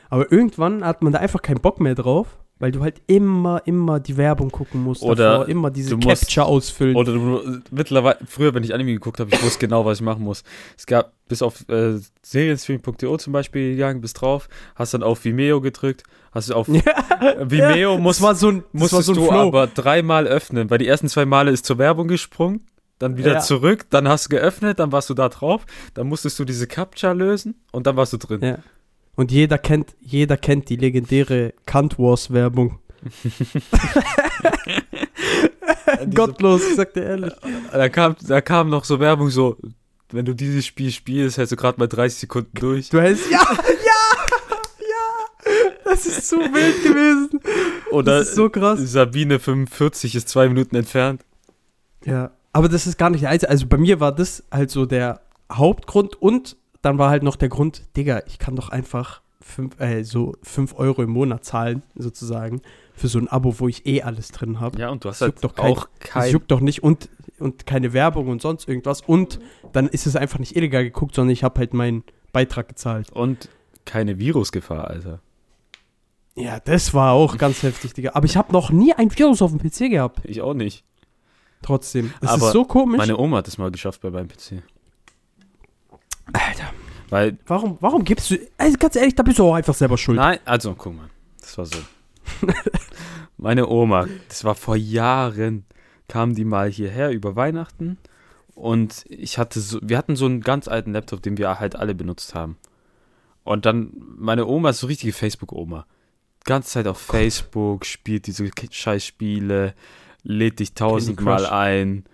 S4: Aber irgendwann hat man da einfach keinen Bock mehr drauf, weil du halt immer, immer die Werbung gucken musst.
S3: Oder
S4: davor, immer diese
S3: musst-
S4: Capture ausfüllen.
S3: Oder du, mittlerweile, früher, wenn ich Anime geguckt habe, ich wusste genau, was ich machen muss. Es gab bis auf äh, serienstream.de zum Beispiel gegangen, bis drauf, hast dann auf Vimeo gedrückt, hast du auf [LAUGHS]
S4: ja,
S3: Vimeo
S4: das
S3: musst,
S4: war so ein,
S3: musstest
S4: so ein
S3: du
S4: Flow.
S3: aber dreimal öffnen, weil die ersten zwei Male ist zur Werbung gesprungen, dann wieder
S4: Ja.
S3: zurück, dann hast du geöffnet, dann warst du da drauf, dann musstest du diese Captcha lösen und dann warst du drin.
S4: Ja. Und jeder kennt, jeder kennt die legendäre Kant Wars Werbung. [LAUGHS] [LAUGHS] Gottlos, ich sag dir ehrlich.
S3: Da kam, da kam noch so Werbung so, wenn du dieses Spiel spielst, hältst du gerade mal 30 Sekunden durch.
S4: Du hältst, ja, ja, ja. Das ist so wild gewesen.
S3: Oder
S4: Das ist so krass.
S3: Sabine 45 ist zwei Minuten entfernt.
S4: Ja, aber das ist gar nicht der einzige. Also bei mir war das halt so der Hauptgrund und dann war halt noch der Grund, Digga, ich kann doch einfach fünf, äh, so 5 Euro im Monat zahlen, sozusagen, für so ein Abo, wo ich eh alles drin habe.
S3: Ja, und du hast halt
S4: juckt doch kein-
S3: auch
S4: Das
S3: kein.
S4: juckt doch nicht und, und keine Werbung und sonst irgendwas. Und dann ist es einfach nicht illegal geguckt, sondern ich habe halt meinen Beitrag gezahlt.
S3: Und keine Virusgefahr, Alter.
S4: Ja, das war auch ganz heftig, Digga. Aber ich habe noch nie ein Virus auf dem PC gehabt.
S3: Ich auch nicht.
S4: Trotzdem. Das
S3: Aber
S4: ist so komisch.
S3: Meine Oma hat es mal geschafft bei meinem PC.
S4: Alter,
S3: Weil,
S4: warum, warum gibst du. Also ganz ehrlich, da bist du auch einfach selber schuld.
S3: nein, also guck mal, das war so. [LAUGHS] meine Oma, das war vor Jahren, kam die mal hierher über Weihnachten und ich hatte so, wir hatten so einen ganz alten Laptop, den wir halt alle benutzt haben. Und dann, meine Oma ist so richtige Facebook-Oma. Ganze Zeit auf Facebook, spielt diese Scheißspiele, lädt dich tausendmal ein,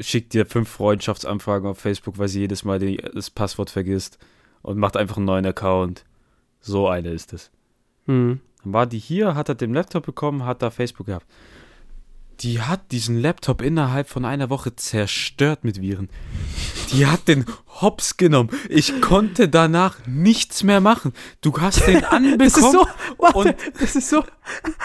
S3: schickt dir fünf Freundschaftsanfragen auf Facebook, weil sie jedes Mal die, das Passwort vergisst und macht einfach einen neuen Account. So eine ist es.
S4: Hm.
S3: Dann war die hier, hat er den Laptop bekommen, hat da Facebook gehabt. Die hat diesen Laptop innerhalb von einer Woche zerstört mit Viren. Die hat den Hops genommen. Ich konnte danach nichts mehr machen. Du hast den anbekommen. [LAUGHS]
S4: Das ist so, warte,
S3: und-
S4: das ist so,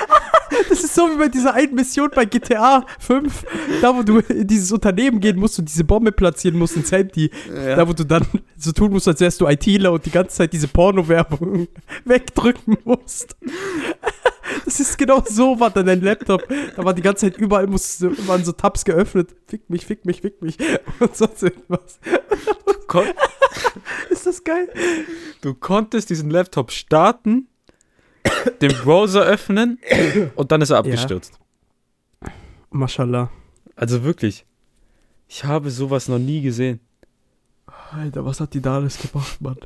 S4: [LAUGHS] das ist so wie bei dieser einen Mission bei GTA 5, da wo du in dieses Unternehmen gehen musst und diese Bombe platzieren musst ins Handy, da wo du dann so tun musst, als wärst du ITler und die ganze Zeit diese Porno-Werbung [LAUGHS] wegdrücken musst. Das ist genau so, war dann dein Laptop. Da war die ganze Zeit überall, waren so Tabs geöffnet. Fick mich, fick mich, fick mich. [LAUGHS] Und sonst irgendwas.
S3: Kon [LAUGHS]
S4: Ist das geil?
S3: du konntest diesen Laptop starten, den Browser öffnen und dann ist er abgestürzt.
S4: Mashallah.
S3: Also wirklich. Ich habe sowas noch nie gesehen.
S4: Alter, was hat die da alles gemacht, Mann?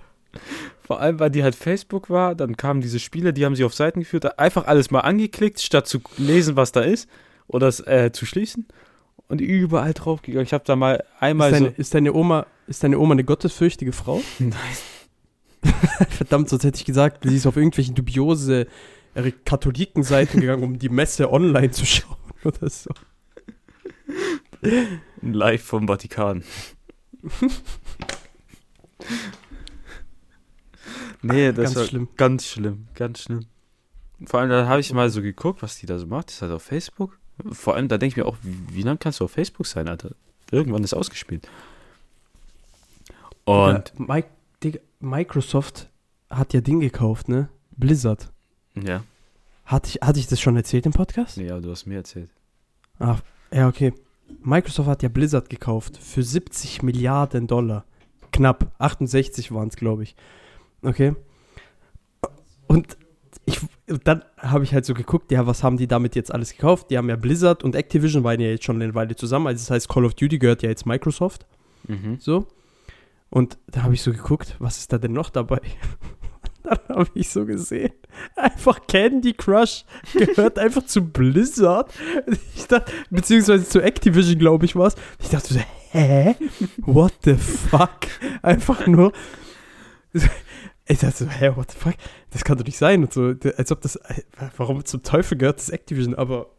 S3: Vor allem, weil die halt Facebook war, dann kamen diese Spiele, die haben sie auf Seiten geführt, einfach alles mal angeklickt, statt zu lesen, was da ist oder es äh, zu schließen und überall draufgegangen. Ich habe da mal einmal
S4: Ist deine,
S3: so.
S4: ist, deine Oma, ist deine Oma eine gottesfürchtige Frau? [LAUGHS] [LAUGHS]
S3: Nein.
S4: Verdammt, sonst hätte ich gesagt, sie ist auf irgendwelchen dubiose äh, Katholikenseiten gegangen, um die Messe online zu schauen [LAUGHS] oder so.
S3: Live vom Vatikan. Nee, [LAUGHS] das
S4: Ganz
S3: war
S4: schlimm.
S3: ganz schlimm, ganz schlimm. Vor allem, da habe ich mal so geguckt, was die da so macht. Das ist halt auf Facebook. Vor allem, da denke ich mir auch, wie, wie lange kannst du auf Facebook sein, Alter? Irgendwann ist ausgespielt. Und,
S4: Digga, Mike, Digga, Microsoft hat ja Ding gekauft, ne? Blizzard.
S3: ja,
S4: Hatte ich, hatte ich das schon erzählt im Podcast?
S3: nee, aber du hast mir erzählt.
S4: Ah, ja, okay. Microsoft hat ja Blizzard gekauft für 70 Milliarden Dollar. Knapp. 68 waren es, glaube ich. Okay. Und ich, dann habe ich halt so geguckt, ja, was haben die damit jetzt alles gekauft? Die haben ja Blizzard und Activision waren ja jetzt schon eine Weile zusammen. Also das heißt, Call of Duty gehört ja jetzt Microsoft.
S3: Mhm.
S4: So. Und da habe ich so geguckt, was ist da denn noch dabei? [LAUGHS] Dann habe ich so gesehen, einfach Candy Crush gehört einfach zu Blizzard. Ich dachte, beziehungsweise zu Activision, glaube ich, war es. Ich dachte so, hä? What the fuck? Einfach nur. [LAUGHS] Ich dachte so, hä, what the fuck? Das kann doch nicht sein. Und so, als ob das. Warum zum Teufel gehört das Activision? Aber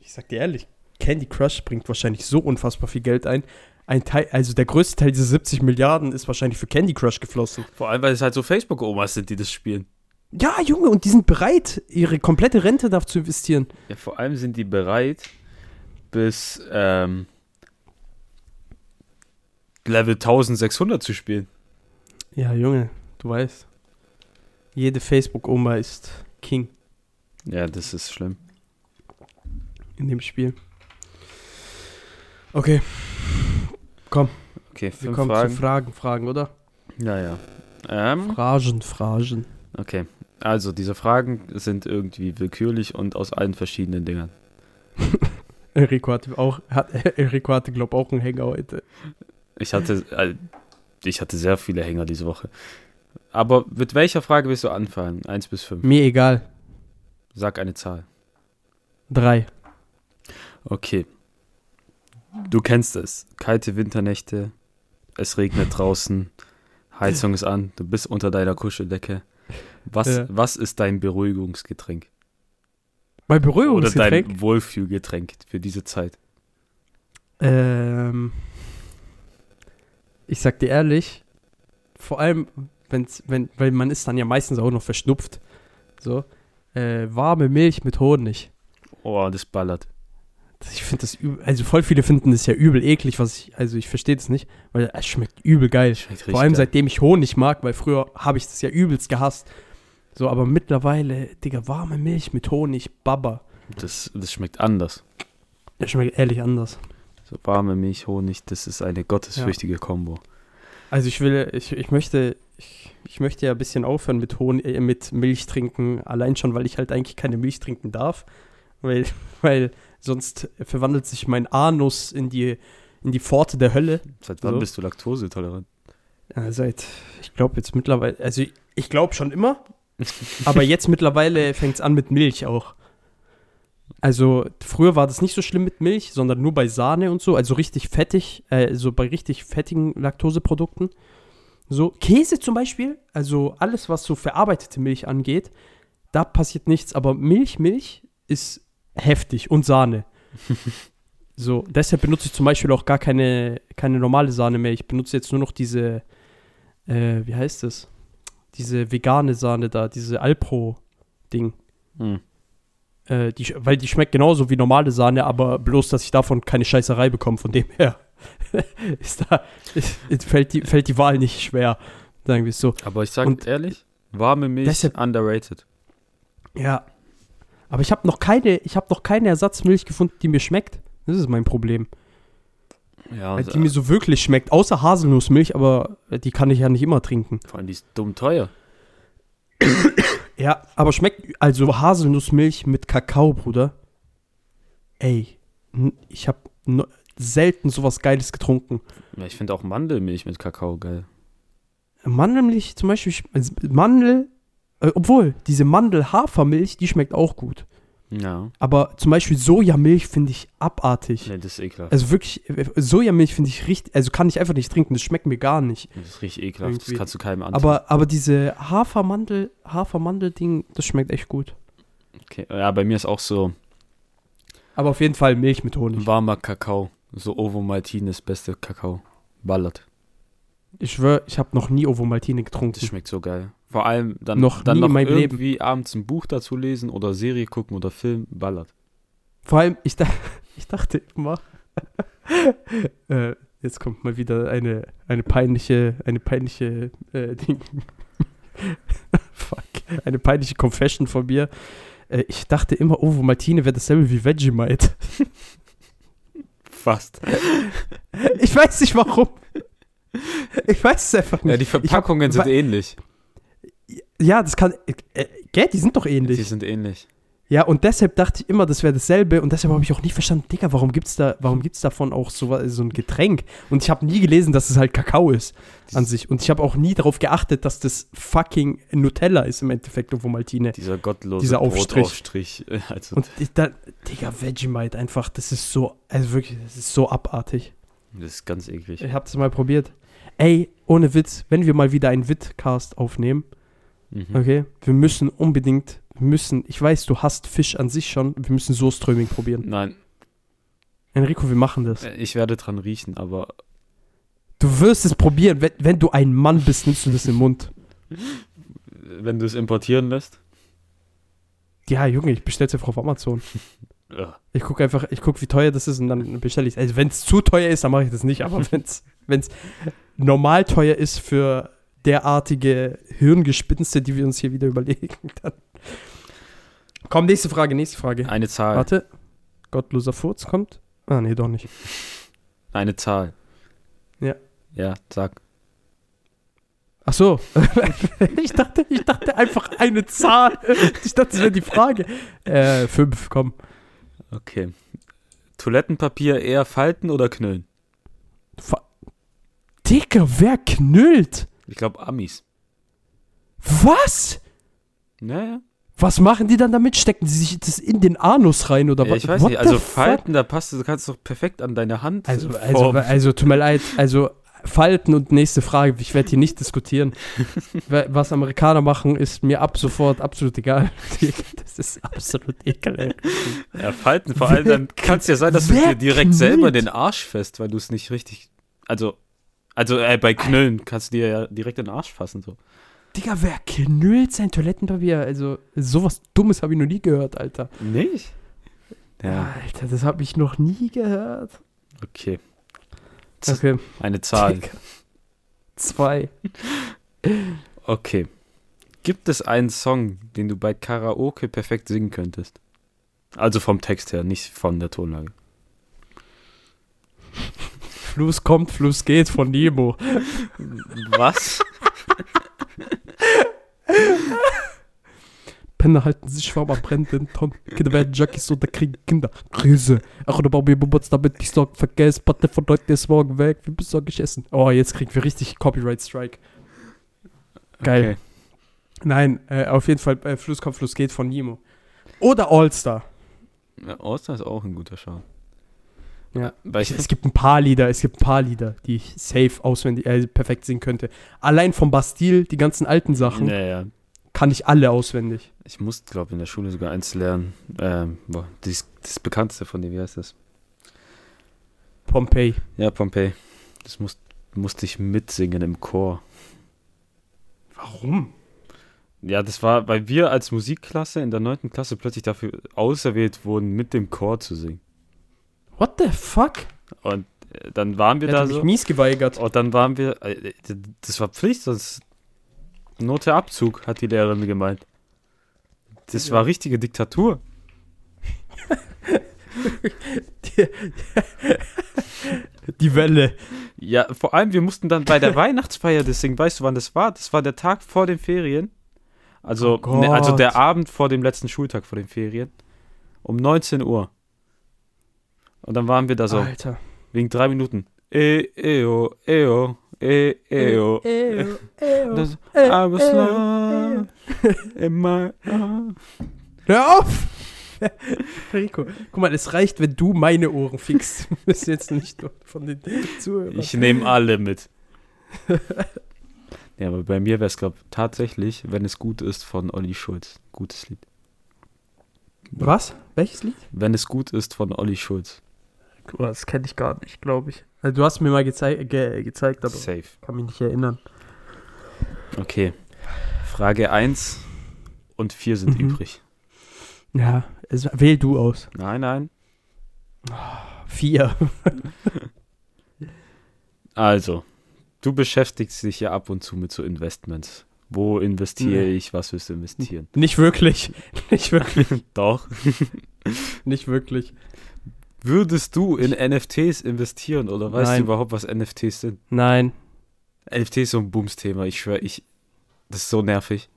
S4: ich sag dir ehrlich, Candy Crush bringt wahrscheinlich so unfassbar viel Geld ein. Ein Teil, also der größte Teil dieser 70 Milliarden ist wahrscheinlich für Candy Crush geflossen.
S3: Vor allem, weil es halt so Facebook-Omas sind, die das spielen.
S4: Ja, Junge, und die sind bereit, ihre komplette Rente dafür zu investieren.
S3: Ja, vor allem sind die bereit, bis ähm, Level 1600 zu spielen.
S4: Ja, Junge, du weißt. Jede Facebook-Oma ist King
S3: Ja, das ist schlimm.
S4: in dem Spiel. Okay,
S3: Okay,
S4: wir
S3: fünf
S4: kommen
S3: Fragen.
S4: zu Fragen, Fragen, oder?
S3: ja, ja. Ähm,
S4: Phrasen, Phrasen.
S3: okay, also diese Fragen sind irgendwie willkürlich und aus allen verschiedenen Dingern. [LAUGHS]
S4: Enrico hatte auch, hat, [LAUGHS] Enrico hatte, glaub auch einen Hänger heute.
S3: Ich hatte, äh, ich hatte sehr viele Hänger diese Woche. Aber mit welcher Frage willst du anfangen? Eins bis fünf.
S4: Mir egal.
S3: Sag eine Zahl.
S4: Drei.
S3: Okay. Du kennst es. Kalte Winternächte. Es regnet draußen. Heizung ist an. Du bist unter deiner Kuscheldecke. Was,
S4: Ja.
S3: was ist dein Beruhigungsgetränk?
S4: Mein
S3: Oder
S4: Beruhigungsgetränk.
S3: dein Wohlfühlgetränk für diese Zeit?
S4: Ähm, ich sag dir ehrlich, vor allem, wenn's, wenn, weil man ist dann ja meistens auch noch verschnupft. So, äh, warme Milch mit Honig.
S3: Oh, das ballert.
S4: Ich finde das übel, also voll viele finden das ja übel eklig, was ich, also ich verstehe das nicht, weil es schmeckt übel geil.
S3: Schmeckt
S4: Vor allem seitdem ich Honig mag, weil früher habe ich das ja übelst gehasst. So, aber mittlerweile, Digga, warme Milch mit Honig, Baba.
S3: Das, das schmeckt anders.
S4: Das schmeckt ehrlich anders.
S3: So warme Milch, Honig, das ist eine gottesfürchtige Kombo.
S4: Also ich will, ich, ich möchte, ich, ich möchte ja ein bisschen aufhören mit Honig, äh, mit Milch trinken, allein schon, weil ich halt eigentlich keine Milch trinken darf. Weil, [LAUGHS] weil sonst verwandelt sich mein Anus in die, in die Pforte der Hölle.
S3: Seit wann
S4: So.
S3: bist du laktosetolerant?
S4: Ja, seit, ich glaube jetzt mittlerweile, also ich, ich glaube schon immer, [LAUGHS] aber jetzt mittlerweile fängt es an mit Milch auch. Also früher war das nicht so schlimm mit Milch, sondern nur bei Sahne und so, also richtig fettig, äh, so bei richtig fettigen Laktoseprodukten. So Käse zum Beispiel, also alles, was so verarbeitete Milch angeht, da passiert nichts, aber Milch, Milch ist heftig und Sahne. [LAUGHS] so, deshalb benutze ich zum Beispiel auch gar keine, keine normale Sahne mehr. Ich benutze jetzt nur noch diese, äh, wie heißt das? Diese vegane Sahne da, diese Alpro-Ding.
S3: Hm.
S4: Äh, die, weil die schmeckt genauso wie normale Sahne, aber bloß, dass ich davon keine Scheißerei bekomme. Von dem her [LAUGHS] ist da, ist, fällt, die, fällt die Wahl nicht schwer, sagen wir es so.
S3: Aber ich sage ehrlich, warme Milch
S4: deshalb-
S3: underrated.
S4: Ja. Aber ich habe noch keine, ich habe noch keine Ersatzmilch gefunden, die mir schmeckt. Das ist mein Problem.
S3: Ja,
S4: Äh, die mir so wirklich schmeckt, außer Haselnussmilch, aber äh, die kann ich ja nicht immer trinken.
S3: vor allem die ist dumm teuer. [COUGHS]
S4: Ja, aber schmeckt also Haselnussmilch mit Kakao, Bruder. Ey, ich habe selten sowas Geiles getrunken.
S3: Ja, ich finde auch Mandelmilch mit Kakao geil.
S4: Mandelmilch zum Beispiel, also Mandel, äh, obwohl, diese Mandel-Hafermilch, die schmeckt auch gut.
S3: Ja,
S4: Aber zum Beispiel Sojamilch finde ich abartig.
S3: nee, das ist ekelhaft.
S4: Also wirklich, äh, Sojamilch finde ich richtig, also kann ich einfach nicht trinken, das schmeckt mir gar nicht.
S3: Das ist richtig ekelhaft. Das
S4: Irgendwie.
S3: kannst du keinem antun.
S4: Aber, aber diese Hafermandel, Hafermandel-Ding, das schmeckt echt gut.
S3: okay. Ja, bei mir ist auch so
S4: Aber auf jeden Fall Milch mit Honig.
S3: warmer Kakao. So Ovo Maltines beste Kakao. Ballert.
S4: Ich schwöre, ich habe noch nie Ovomaltine
S3: Das
S4: getrunken.
S3: schmeckt so geil. Vor allem dann
S4: Noch
S3: dann noch
S4: meinem Leben.
S3: irgendwie abends ein Buch dazu lesen oder Serie gucken oder Film. Ballert.
S4: Vor allem, ich, da, [LAUGHS] ich dachte immer, [LAUGHS] äh, jetzt kommt mal wieder eine, eine peinliche, eine peinliche äh, [LAUGHS] Ding. Fuck. Eine peinliche Confession von mir. Äh, ich dachte immer, Ovomaltine wäre dasselbe wie Vegemite.
S3: Fast.
S4: Ich weiß nicht warum. [LAUGHS] Ich weiß es einfach nicht.
S3: Ja, die Verpackungen
S4: hab-
S3: sind ähnlich.
S4: Ja, das kann. Äh, äh, gell, die sind doch ähnlich.
S3: Die sind ähnlich.
S4: Ja, und deshalb dachte ich immer, das wäre dasselbe. Und deshalb habe ich auch nie verstanden, Digga, warum gibt's da, warum gibt's davon auch so, so ein Getränk? Und ich habe nie gelesen, dass es halt Kakao ist an sich. Und ich habe auch nie darauf geachtet, dass das fucking Nutella ist im Endeffekt, Ovomaltine.
S3: Dieser gottlose
S4: Dieser Aufstrich.
S3: Brotaufstrich. äh, Also,
S4: Und ich da, Digga, Vegemite einfach, das ist so, also wirklich, das ist so abartig.
S3: das ist ganz eklig.
S4: Ich habe es mal probiert. Ey, ohne Witz, wenn wir mal wieder einen Witcast aufnehmen,
S3: Mhm.
S4: okay, wir müssen unbedingt, wir müssen, ich weiß, du hast Fisch an sich schon, wir müssen Soßströming probieren.
S3: Nein,
S4: Enrico, wir machen das.
S3: äh, ich werde dran riechen, aber
S4: Du wirst es probieren. Wenn, wenn du ein Mann bist, nimmst du das im Mund. [LAUGHS]
S3: wenn du es importieren lässt.
S4: Ja, Junge, ich bestell's einfach auf Amazon. [LAUGHS]
S3: äh,
S4: Ich gucke einfach, ich gucke, wie teuer das ist und dann bestelle ich es. Also, wenn es zu teuer ist, dann mache ich das nicht. Aber [LAUGHS] wenn es normal teuer ist für derartige Hirngespinste, die wir uns hier wieder [LAUGHS] überlegen, dann. Komm, nächste Frage, nächste Frage.
S3: Eine Zahl.
S4: Warte. Gottloser Furz kommt. Ah, nee, doch nicht.
S3: Eine Zahl.
S4: Ja.
S3: Ja, sag.
S4: Ach so. [LAUGHS] ich, dachte, ich dachte einfach eine Zahl. Ich dachte, das wäre die Frage. Äh, fünf, komm.
S3: Okay. Toilettenpapier eher falten oder knüllen?
S4: Fa Digga, wer knüllt?
S3: Ich glaube Amis.
S4: Was?
S3: Naja.
S4: Was machen die dann damit? Stecken sie sich das in den Anus rein oder
S3: Ja,
S4: was?
S3: ich weiß
S4: What
S3: nicht. Also falten, da passt du kannst doch perfekt an deine Hand.
S4: Also, also, also, tut mir leid. Also, Falten und nächste Frage. Ich werde hier nicht diskutieren. [LAUGHS] Wa- Was Amerikaner machen, ist mir ab sofort absolut egal. [LAUGHS] Das ist absolut ekel, ey.
S3: Ja, falten. Vor allem dann kann es ja sein, dass du dir direkt
S4: knüllt?
S3: selber den Arsch fest, weil du es nicht richtig. Also, also äh, bei Knüllen kannst du dir ja direkt den Arsch fassen. So.
S4: Digga, wer knüllt sein Toilettenpapier? Also, sowas Dummes habe ich noch nie gehört, Alter.
S3: Nicht? Ja,
S4: Alter, das habe ich noch nie gehört.
S3: okay. Z-
S4: Okay.
S3: Eine Zahl.
S4: Digga. Zwei.
S3: Okay. Gibt es einen Song, den du bei Karaoke perfekt singen könntest? Also vom Text her, nicht von der Tonlage.
S4: Fluss kommt, Fluss geht von Nemo.
S3: Was?
S4: Penner halten sich warm am brennenden Ton. Kinder werden Jackies oder kriegen Kinder. Krise. Ach, oder bauen wir Bobots, damit ich Sorgen vergesse. Patte von heute ist morgen weg. Wie besorge ich Essen? Oh, jetzt kriegen wir richtig Copyright Strike. Geil.
S3: Okay.
S4: Nein, äh, auf jeden Fall äh, Fluss kommt, Fluss geht von Nemo. Oder All-Star.
S3: Ja, Oster ist auch ein guter Schau.
S4: Ja.
S3: Weil ich,
S4: Es gibt ein paar Lieder, es gibt ein paar Lieder, die ich safe auswendig, äh, perfekt singen könnte. Allein vom Bastille, die ganzen alten Sachen,
S3: ja, ja.
S4: kann ich alle auswendig.
S3: Ich musste, glaube in der Schule sogar eins lernen. Ähm, boah, das, das bekannteste von dir, wie heißt das?
S4: Pompeii.
S3: Ja, Pompeii. Das muss, musste ich mitsingen im Chor.
S4: Warum?
S3: Ja, das war, weil wir als Musikklasse in der 9. Klasse plötzlich dafür auserwählt wurden, mit dem Chor zu singen.
S4: What the fuck?
S3: Und äh, dann waren wir
S4: Der
S3: da so.
S4: mies geweigert.
S3: Und dann waren wir, äh, das war Pflicht, sonst Note Abzug, hat die Lehrerin gemeint. Das
S4: Ja.
S3: war richtige Diktatur. [LAUGHS]
S4: Die Welle.
S3: Ja, vor allem, wir mussten dann bei der Weihnachtsfeier das singen. Weißt du, wann das war? Das war der Tag vor den Ferien. Also,
S4: Oh
S3: ne, also der Abend vor dem letzten Schultag vor den Ferien. Um 19 Uhr. Und dann waren wir da so,
S4: Alter.
S3: wegen drei Minuten. E, eo, eo, e, eo. [LAUGHS] Das, I was lost in my arms.
S4: Hör auf! [LAUGHS] Rico, guck mal, es reicht, wenn du meine Ohren fixst. [LAUGHS] Du bist jetzt nicht von den Zuhörern.
S3: Ich nehme alle mit. ja, aber bei mir wäre es, glaube ich, tatsächlich, wenn es gut ist, von Olli Schulz. Gutes Lied.
S4: Was? Welches Lied?
S3: Wenn es gut ist, von Olli Schulz.
S4: Das kenne ich gar nicht, glaube ich. Also, du hast mir mal gezei ge gezeigt, aber
S3: Safe.
S4: kann mich nicht erinnern.
S3: Okay. Frage 1 und 4 sind
S4: Mhm.
S3: übrig.
S4: Ja, also, wähl du aus.
S3: Nein, nein.
S4: Vier. [LAUGHS]
S3: Also, du beschäftigst dich ja ab und zu mit so Investments. Wo investiere
S4: Nee.
S3: ich? Was willst du investieren?
S4: Nicht wirklich. [LAUGHS] Nicht wirklich. [LAUGHS]
S3: Doch.
S4: Nicht wirklich.
S3: Würdest du in NFTs investieren oder weißt
S4: Nein.
S3: du überhaupt, was NFTs sind?
S4: Nein,
S3: NFT ist so ein Booms-Thema. Ich schwöre, ich. Das ist so nervig.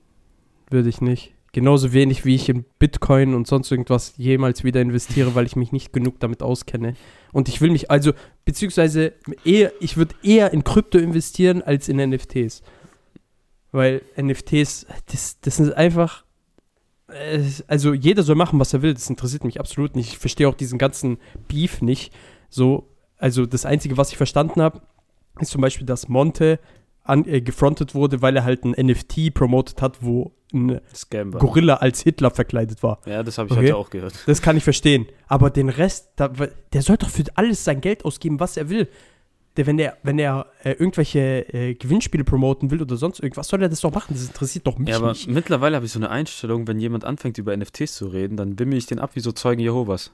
S4: würde ich nicht. Genauso wenig wie ich in Bitcoin und sonst irgendwas jemals wieder investiere, weil ich mich nicht genug damit auskenne. Und ich will mich, also, beziehungsweise eher, ich würde eher in Krypto investieren als in NFTs. Weil NFTs, das, das ist einfach. Äh, Also jeder soll machen, was er will. Das interessiert mich absolut nicht. Ich verstehe auch diesen ganzen Beef nicht. So, also das Einzige, was ich verstanden habe, ist zum Beispiel, dass Monte an, äh, gefrontet wurde, weil er halt ein NFT promotet hat, wo ein
S3: Scam war.
S4: Gorilla als Hitler verkleidet war.
S3: Ja, das habe ich
S4: Okay.
S3: heute auch gehört.
S4: Das kann ich verstehen. Aber den Rest, da, der soll doch für alles sein Geld ausgeben, was er will. Der, wenn er, wenn er äh, irgendwelche äh, Gewinnspiele promoten will oder sonst irgendwas, soll er das doch machen. Das interessiert doch mich
S3: Ja, aber
S4: nicht.
S3: mittlerweile habe ich so eine Einstellung, wenn jemand anfängt, über NFTs zu reden, dann wimmel ich den ab wie so Zeugen Jehovas.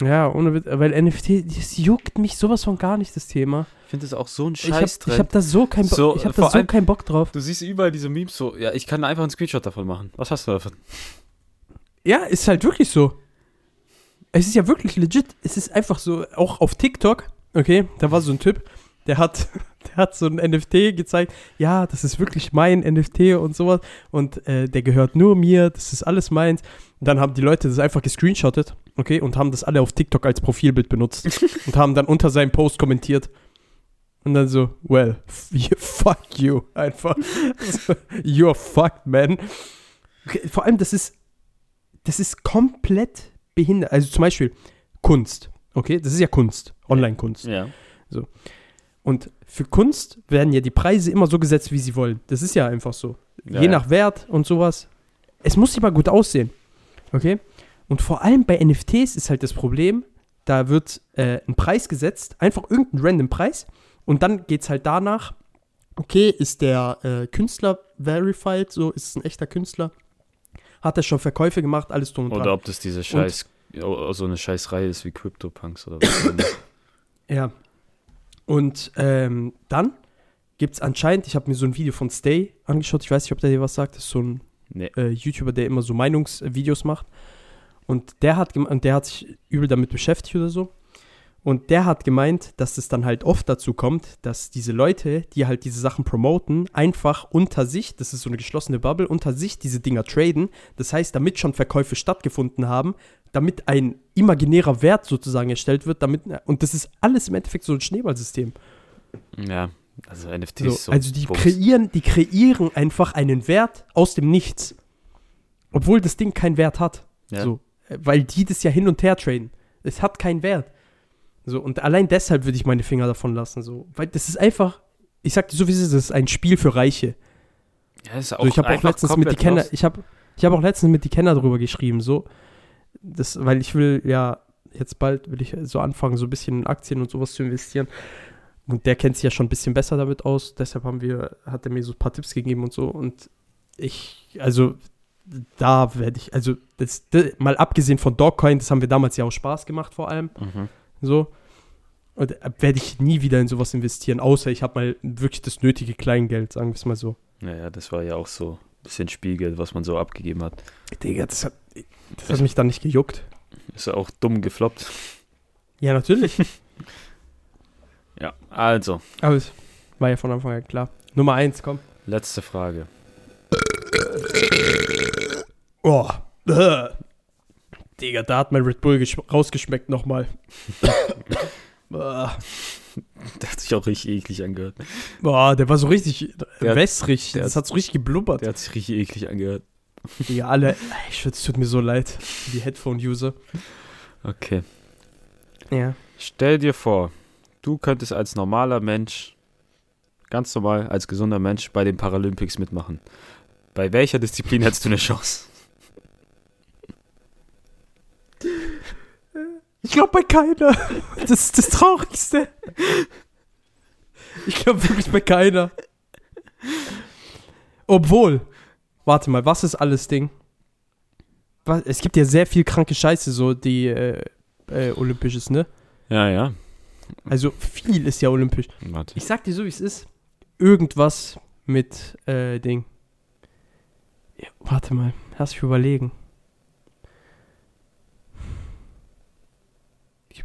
S4: Ja, ohne weil NFT, das juckt mich sowas von gar nicht, das Thema.
S3: Ich finde das auch so ein
S4: Ich habe
S3: Scheiß
S4: ich hab da so keinen Bock,
S3: So,
S4: ich hab da so
S3: allem-
S4: keinen Bock drauf.
S3: Du siehst überall diese Memes so, ja, ich kann einfach einen Screenshot davon machen. Was hast du davon?
S4: Ja, ist halt wirklich so. Es ist ja wirklich legit. Es ist einfach so, auch auf TikTok, okay, da war so ein Typ, der hat, [LAUGHS] der hat so ein NFT gezeigt, ja, das ist wirklich mein NFT und sowas und äh, der gehört nur mir, das ist alles meins. Und dann haben die Leute das einfach gescreenshottet, okay, und haben das alle auf TikTok als Profilbild benutzt [LAUGHS] und haben dann unter seinem Post kommentiert. Und dann so, well, [LAUGHS] fuck you, einfach. You're fucked, man. Okay, Vor allem, das ist, das ist komplett behindert. Also zum Beispiel Kunst, okay, das ist ja Kunst, Online-Kunst.
S3: Ja.
S4: Und für Kunst werden ja die Preise immer so gesetzt, wie sie wollen. Das ist ja einfach so.
S3: Ja,
S4: Je
S3: ja.
S4: nach Wert und sowas. Es muss immer gut aussehen. Okay? Und vor allem bei NFTs ist halt das Problem, da wird äh, ein Preis gesetzt, einfach irgendein random Preis. Und dann geht es halt danach, okay, ist der äh, Künstler verified, so ist es ein echter Künstler, hat er schon Verkäufe gemacht, alles drum und dran.
S3: Oder ob das diese scheiß Ja, so eine scheiß Reihe ist wie CryptoPunks oder was. [CLEARS THROAT]
S4: Ja. Und ähm, dann gibt es anscheinend, ich habe mir so ein Video von Stay angeschaut, ich weiß nicht, ob der dir was sagt, das ist so ein
S3: nee.
S4: äh, YouTuber, der immer so Meinungsvideos macht. Und der hat und der hat sich übel damit beschäftigt oder so. Und der hat gemeint, dass es dann halt oft dazu kommt, dass diese Leute, die halt diese Sachen promoten, einfach unter sich, das ist so eine geschlossene Bubble, unter sich diese Dinger traden. Das heißt, damit schon Verkäufe stattgefunden haben, damit ein imaginärer Wert sozusagen erstellt wird, damit, und das ist alles im Endeffekt so ein Schneeballsystem.
S3: Ja, also NFTs
S4: So,
S3: so.
S4: also die
S3: Bums.
S4: kreieren, die kreieren einfach einen Wert aus dem Nichts. Obwohl das Ding keinen Wert hat.
S3: Ja.
S4: So, äh, weil die das ja hin und her traden. Es hat keinen Wert. So, und allein deshalb würde ich meine Finger davon lassen. So, weil das ist einfach, ich sag dir so wie es ist, das ist ein Spiel für Reiche.
S3: Ja, ist auch
S4: So, ich habe auch letztens mit die Kenner, ich habe ich hab auch letztens mit die Kenner drüber geschrieben, so, das, weil ich will ja, jetzt bald will ich so anfangen, so ein bisschen in Aktien und sowas zu investieren. Und der kennt sich ja schon ein bisschen besser damit aus, deshalb haben wir, hat er mir so ein paar Tipps gegeben und so. Und ich, also, da werde ich, also, das, das, mal abgesehen von Dogcoin, das haben wir damals ja auch Spaß gemacht vor allem.
S3: Mhm.
S4: So. Und äh, werde ich nie wieder in sowas investieren, außer ich habe mal wirklich das nötige Kleingeld, sagen wir es mal so.
S3: Naja, das war ja auch so ein bisschen Spiegel, was man so abgegeben hat.
S4: Digga, das hat, das hat mich dann nicht gejuckt.
S3: Ist ja auch dumm gefloppt.
S4: Ja, natürlich. [LAUGHS]
S3: Ja, also,
S4: Aber es war ja von Anfang an klar. Nummer eins, komm.
S3: letzte Frage.
S4: Oh. [LAUGHS] Digga, da hat mein Red Bull gesch- rausgeschmeckt nochmal. [LAUGHS]
S3: Der hat sich auch richtig eklig angehört.
S4: Boah, der war so richtig
S3: Der hat-
S4: wässrig.
S3: der
S4: das
S3: hat-
S4: hat so richtig geblubbert.
S3: Der hat sich richtig eklig angehört.
S4: Digga, alle. Ich es tut mir so leid. Die Headphone-User.
S3: Okay.
S4: Ja.
S3: Stell dir vor, du könntest als normaler Mensch, ganz normal, als gesunder Mensch bei den Paralympics mitmachen. Bei welcher Disziplin hättest du eine Chance?
S4: Ich glaube bei keiner. Das ist das Traurigste. Ich glaube wirklich bei keiner. Obwohl, warte mal, was ist alles Ding? Was, es gibt ja sehr viel kranke Scheiße, so die äh, äh, Olympisches, ne?
S3: Ja, ja.
S4: Also viel ist ja olympisch.
S3: Warte.
S4: Ich sag dir so, wie es ist. Irgendwas mit äh, Ding. Ja, warte mal, lass mich überlegen.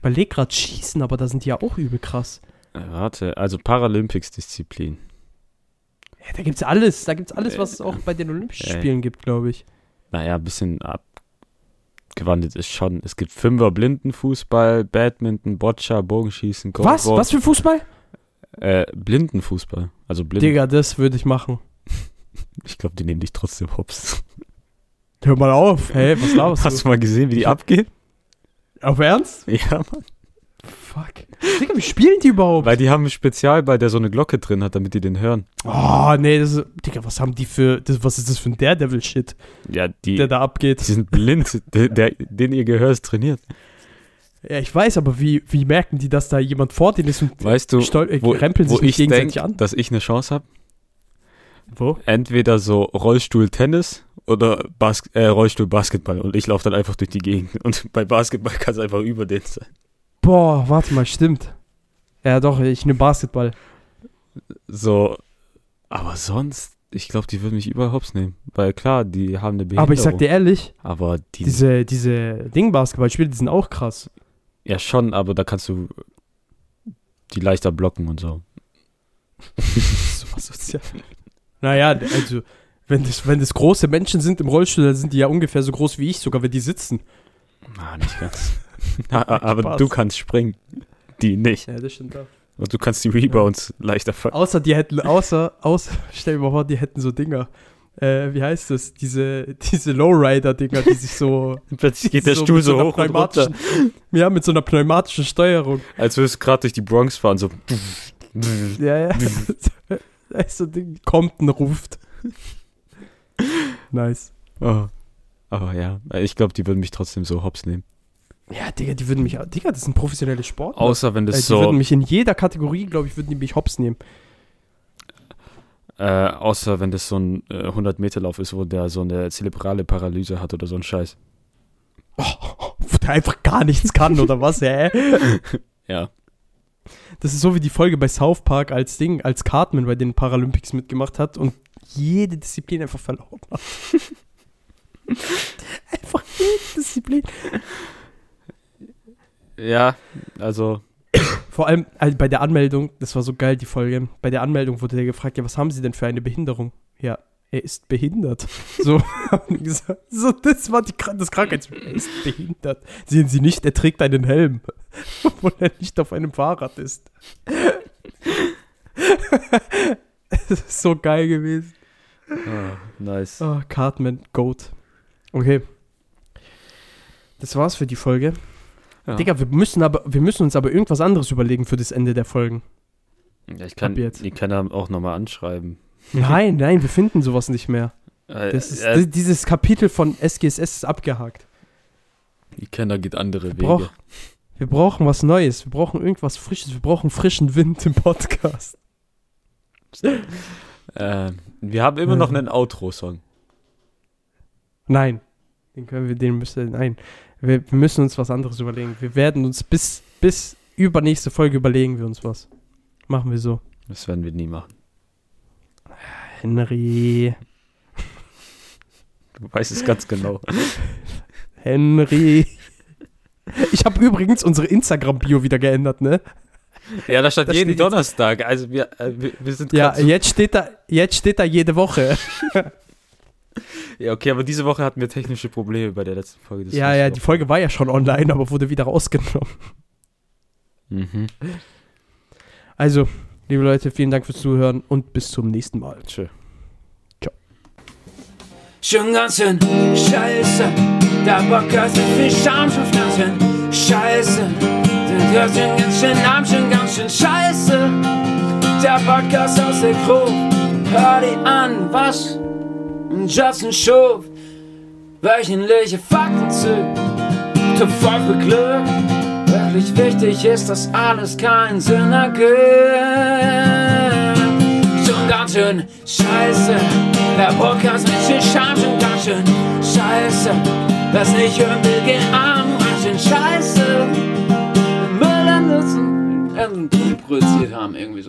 S4: Überlege gerade Schießen, aber da sind die ja auch übel krass.
S3: Äh, Warte, also Paralympics-Disziplin.
S4: Ja, da gibt's alles, da gibt's alles,
S3: Äh,
S4: was es auch bei den Olympischen
S3: äh.
S4: Spielen gibt, glaube ich.
S3: Naja, ein bisschen abgewandelt ist schon. Es gibt Fünfer Blindenfußball, Badminton, Boccia, Bogenschießen,
S4: Was?
S3: Goalball.
S4: Was für Fußball?
S3: Äh, Blindenfußball. Also blind.
S4: Digga, das würde ich machen. [LAUGHS]
S3: Ich glaube, die nehmen dich trotzdem hops.
S4: Hör mal auf. Hey, was [LAUGHS] laberst
S3: Hast
S4: du?
S3: mal gesehen, wie die abgehen?
S4: Auf Ernst?
S3: Ja, Mann.
S4: Fuck. Digga, wie spielen die überhaupt?
S3: Weil die haben einen Spezialball, der so eine Glocke drin hat, damit die den hören.
S4: Oh, nee, das ist, Digga, was haben die für, das, was ist das für ein Daredevil-Shit,
S3: Ja, die,
S4: der da abgeht?
S3: die sind blind. der, der, den ihr Gehör ist trainiert.
S4: Ja, ich weiß, aber wie, wie merken die, dass da jemand vor denen ist und
S3: Weißt du,
S4: stol äh,
S3: wo,
S4: rempeln
S3: wo
S4: sich nicht
S3: ich
S4: gegenseitig
S3: denke,
S4: an?
S3: dass ich eine Chance habe?
S4: Wo?
S3: Entweder so Rollstuhl-Tennis oder Bas äh, Rollstuhl-Basketball. Und ich laufe dann einfach durch die Gegend. [LAUGHS] Und bei Basketball kann es einfach über den sein.
S4: Boah, warte mal, stimmt. Ja, doch, ich nehme Basketball.
S3: So, aber sonst, ich glaube, die würden mich überhaupt nehmen. Weil klar, die haben eine Behinderung.
S4: Aber ich sag dir ehrlich,
S3: Aber die,
S4: diese, diese Ding-Basketballspiele, die sind auch krass.
S3: ja schon, aber da kannst du die leichter blocken und so. [LAUGHS]
S4: so asozial. Naja, also, wenn das, wenn das große Menschen sind im Rollstuhl, dann sind die ja ungefähr so groß wie ich, sogar wenn die sitzen.
S3: Na, nicht ganz. [LAUGHS] aber
S4: Spaß.
S3: du kannst springen. Die nicht.
S4: Ja, das stimmt auch.
S3: Und du kannst die Rebounds leichter fangen.
S4: Außer die hätten, außer, außer, stell dir mal vor, die hätten so Dinger. Äh, wie heißt das? Diese, [LAUGHS] diese Lowrider-Dinger, die sich so. [LAUGHS]
S3: Plötzlich geht der Stuhl
S4: mit
S3: so hoch und runter.
S4: Ja, mit so einer pneumatischen Steuerung.
S3: Als würdest du gerade durch die Bronx fahren, so.
S4: Ja, ja. Da ist so ein Ding, Compton ruft. [LAUGHS] nice.
S3: Oh. Aber ja, ich glaube, die würden mich trotzdem so hops nehmen.
S4: Ja, Digga, die würden mich. Digga, das ist ein professionelles Sport.
S3: Außer wenn
S4: äh,
S3: das
S4: die
S3: so.
S4: würden mich in jeder Kategorie, glaube ich, würden die mich hops nehmen.
S3: Äh, außer wenn das so ein äh, 100-Meter-Lauf ist, wo der so eine zerebrale Paralyse hat oder so ein Scheiß.
S4: Oh, [LAUGHS] Wo der einfach gar nichts kann oder was, hä? [LAUGHS]
S3: Ja.
S4: Das ist so wie die Folge bei South Park als Ding, als Cartman bei den Paralympics mitgemacht hat und jede Disziplin einfach verloren hat. [LAUGHS] einfach jede Disziplin.
S3: Ja, also,
S4: Vor allem also bei der Anmeldung, das war so geil, die Folge. Bei der Anmeldung wurde der gefragt, ja, was haben Sie denn für eine Behinderung? Ja, er ist behindert. So, [LAUGHS] haben die gesagt. So, das war die, das Krankheitsbild. Er ist behindert. Sehen Sie nicht, er trägt einen Helm, [LAUGHS] obwohl er nicht auf einem Fahrrad ist. das [LAUGHS] ist so geil gewesen.
S3: ah, nice.
S4: Oh, Cartman, Goat. Okay. Das war's für die Folge.
S3: Ja.
S4: Digga, wir müssen, aber, wir müssen uns aber irgendwas anderes überlegen für das Ende der Folgen.
S3: Ja, ich kann, ich kann auch nochmal anschreiben.
S4: Nein, nein, wir finden sowas nicht mehr.
S3: Äh,
S4: Das ist,
S3: äh,
S4: di- dieses Kapitel von SGSS ist abgehakt.
S3: ich kenne, da geht andere Wege.
S4: brauch- Wir brauchen was Neues. Wir brauchen irgendwas Frisches. Wir brauchen frischen Wind im Podcast. [LAUGHS]
S3: Äh, wir haben immer noch
S4: Mhm.
S3: einen Outro-Song.
S4: Nein. Den können wir, den müssen, nein. Wir, wir müssen uns was anderes überlegen. Wir werden uns bis, bis übernächste Folge überlegen wir uns was. Machen wir so.
S3: Das werden wir nie machen.
S4: Henry.
S3: Du weißt es ganz genau. [LAUGHS]
S4: Henry. Ich habe übrigens unsere Instagram-Bio wieder geändert, ne?
S3: Ja, da stand
S4: Da
S3: jeden
S4: steht jetzt-
S3: Donnerstag. Also wir, äh, wir, wir sind
S4: Ja,
S3: so-
S4: jetzt steht da, jetzt steht da jede Woche. [LAUGHS]
S3: ja, okay, aber diese Woche hatten wir technische Probleme bei der letzten Folge.
S4: ja, ja, die Folge war ja schon online, aber wurde wieder rausgenommen.
S3: Mhm.
S4: Also, liebe Leute, vielen Dank fürs Zuhören und bis zum nächsten Mal.
S3: Tschö.
S1: Schon ganz schön scheiße, der Podcast ist viel Scham schon ganz schön scheiße. Der ist schon ganz schön arm, schon ganz schön scheiße. Der Podcast aus der Gruppe, hör die an, was Justin Schuf. Wöchentliche Fakten zu, zu voll für Glück. Wirklich wichtig ist, dass alles keinen Sinn ergibt schön scheiße. Der Podcast mit viel Scham schon ganz schön scheiße. Wer's nicht hören will, geh arm, ganz schön scheiße. Müll an Nutzen, produziert haben, irgendwie so.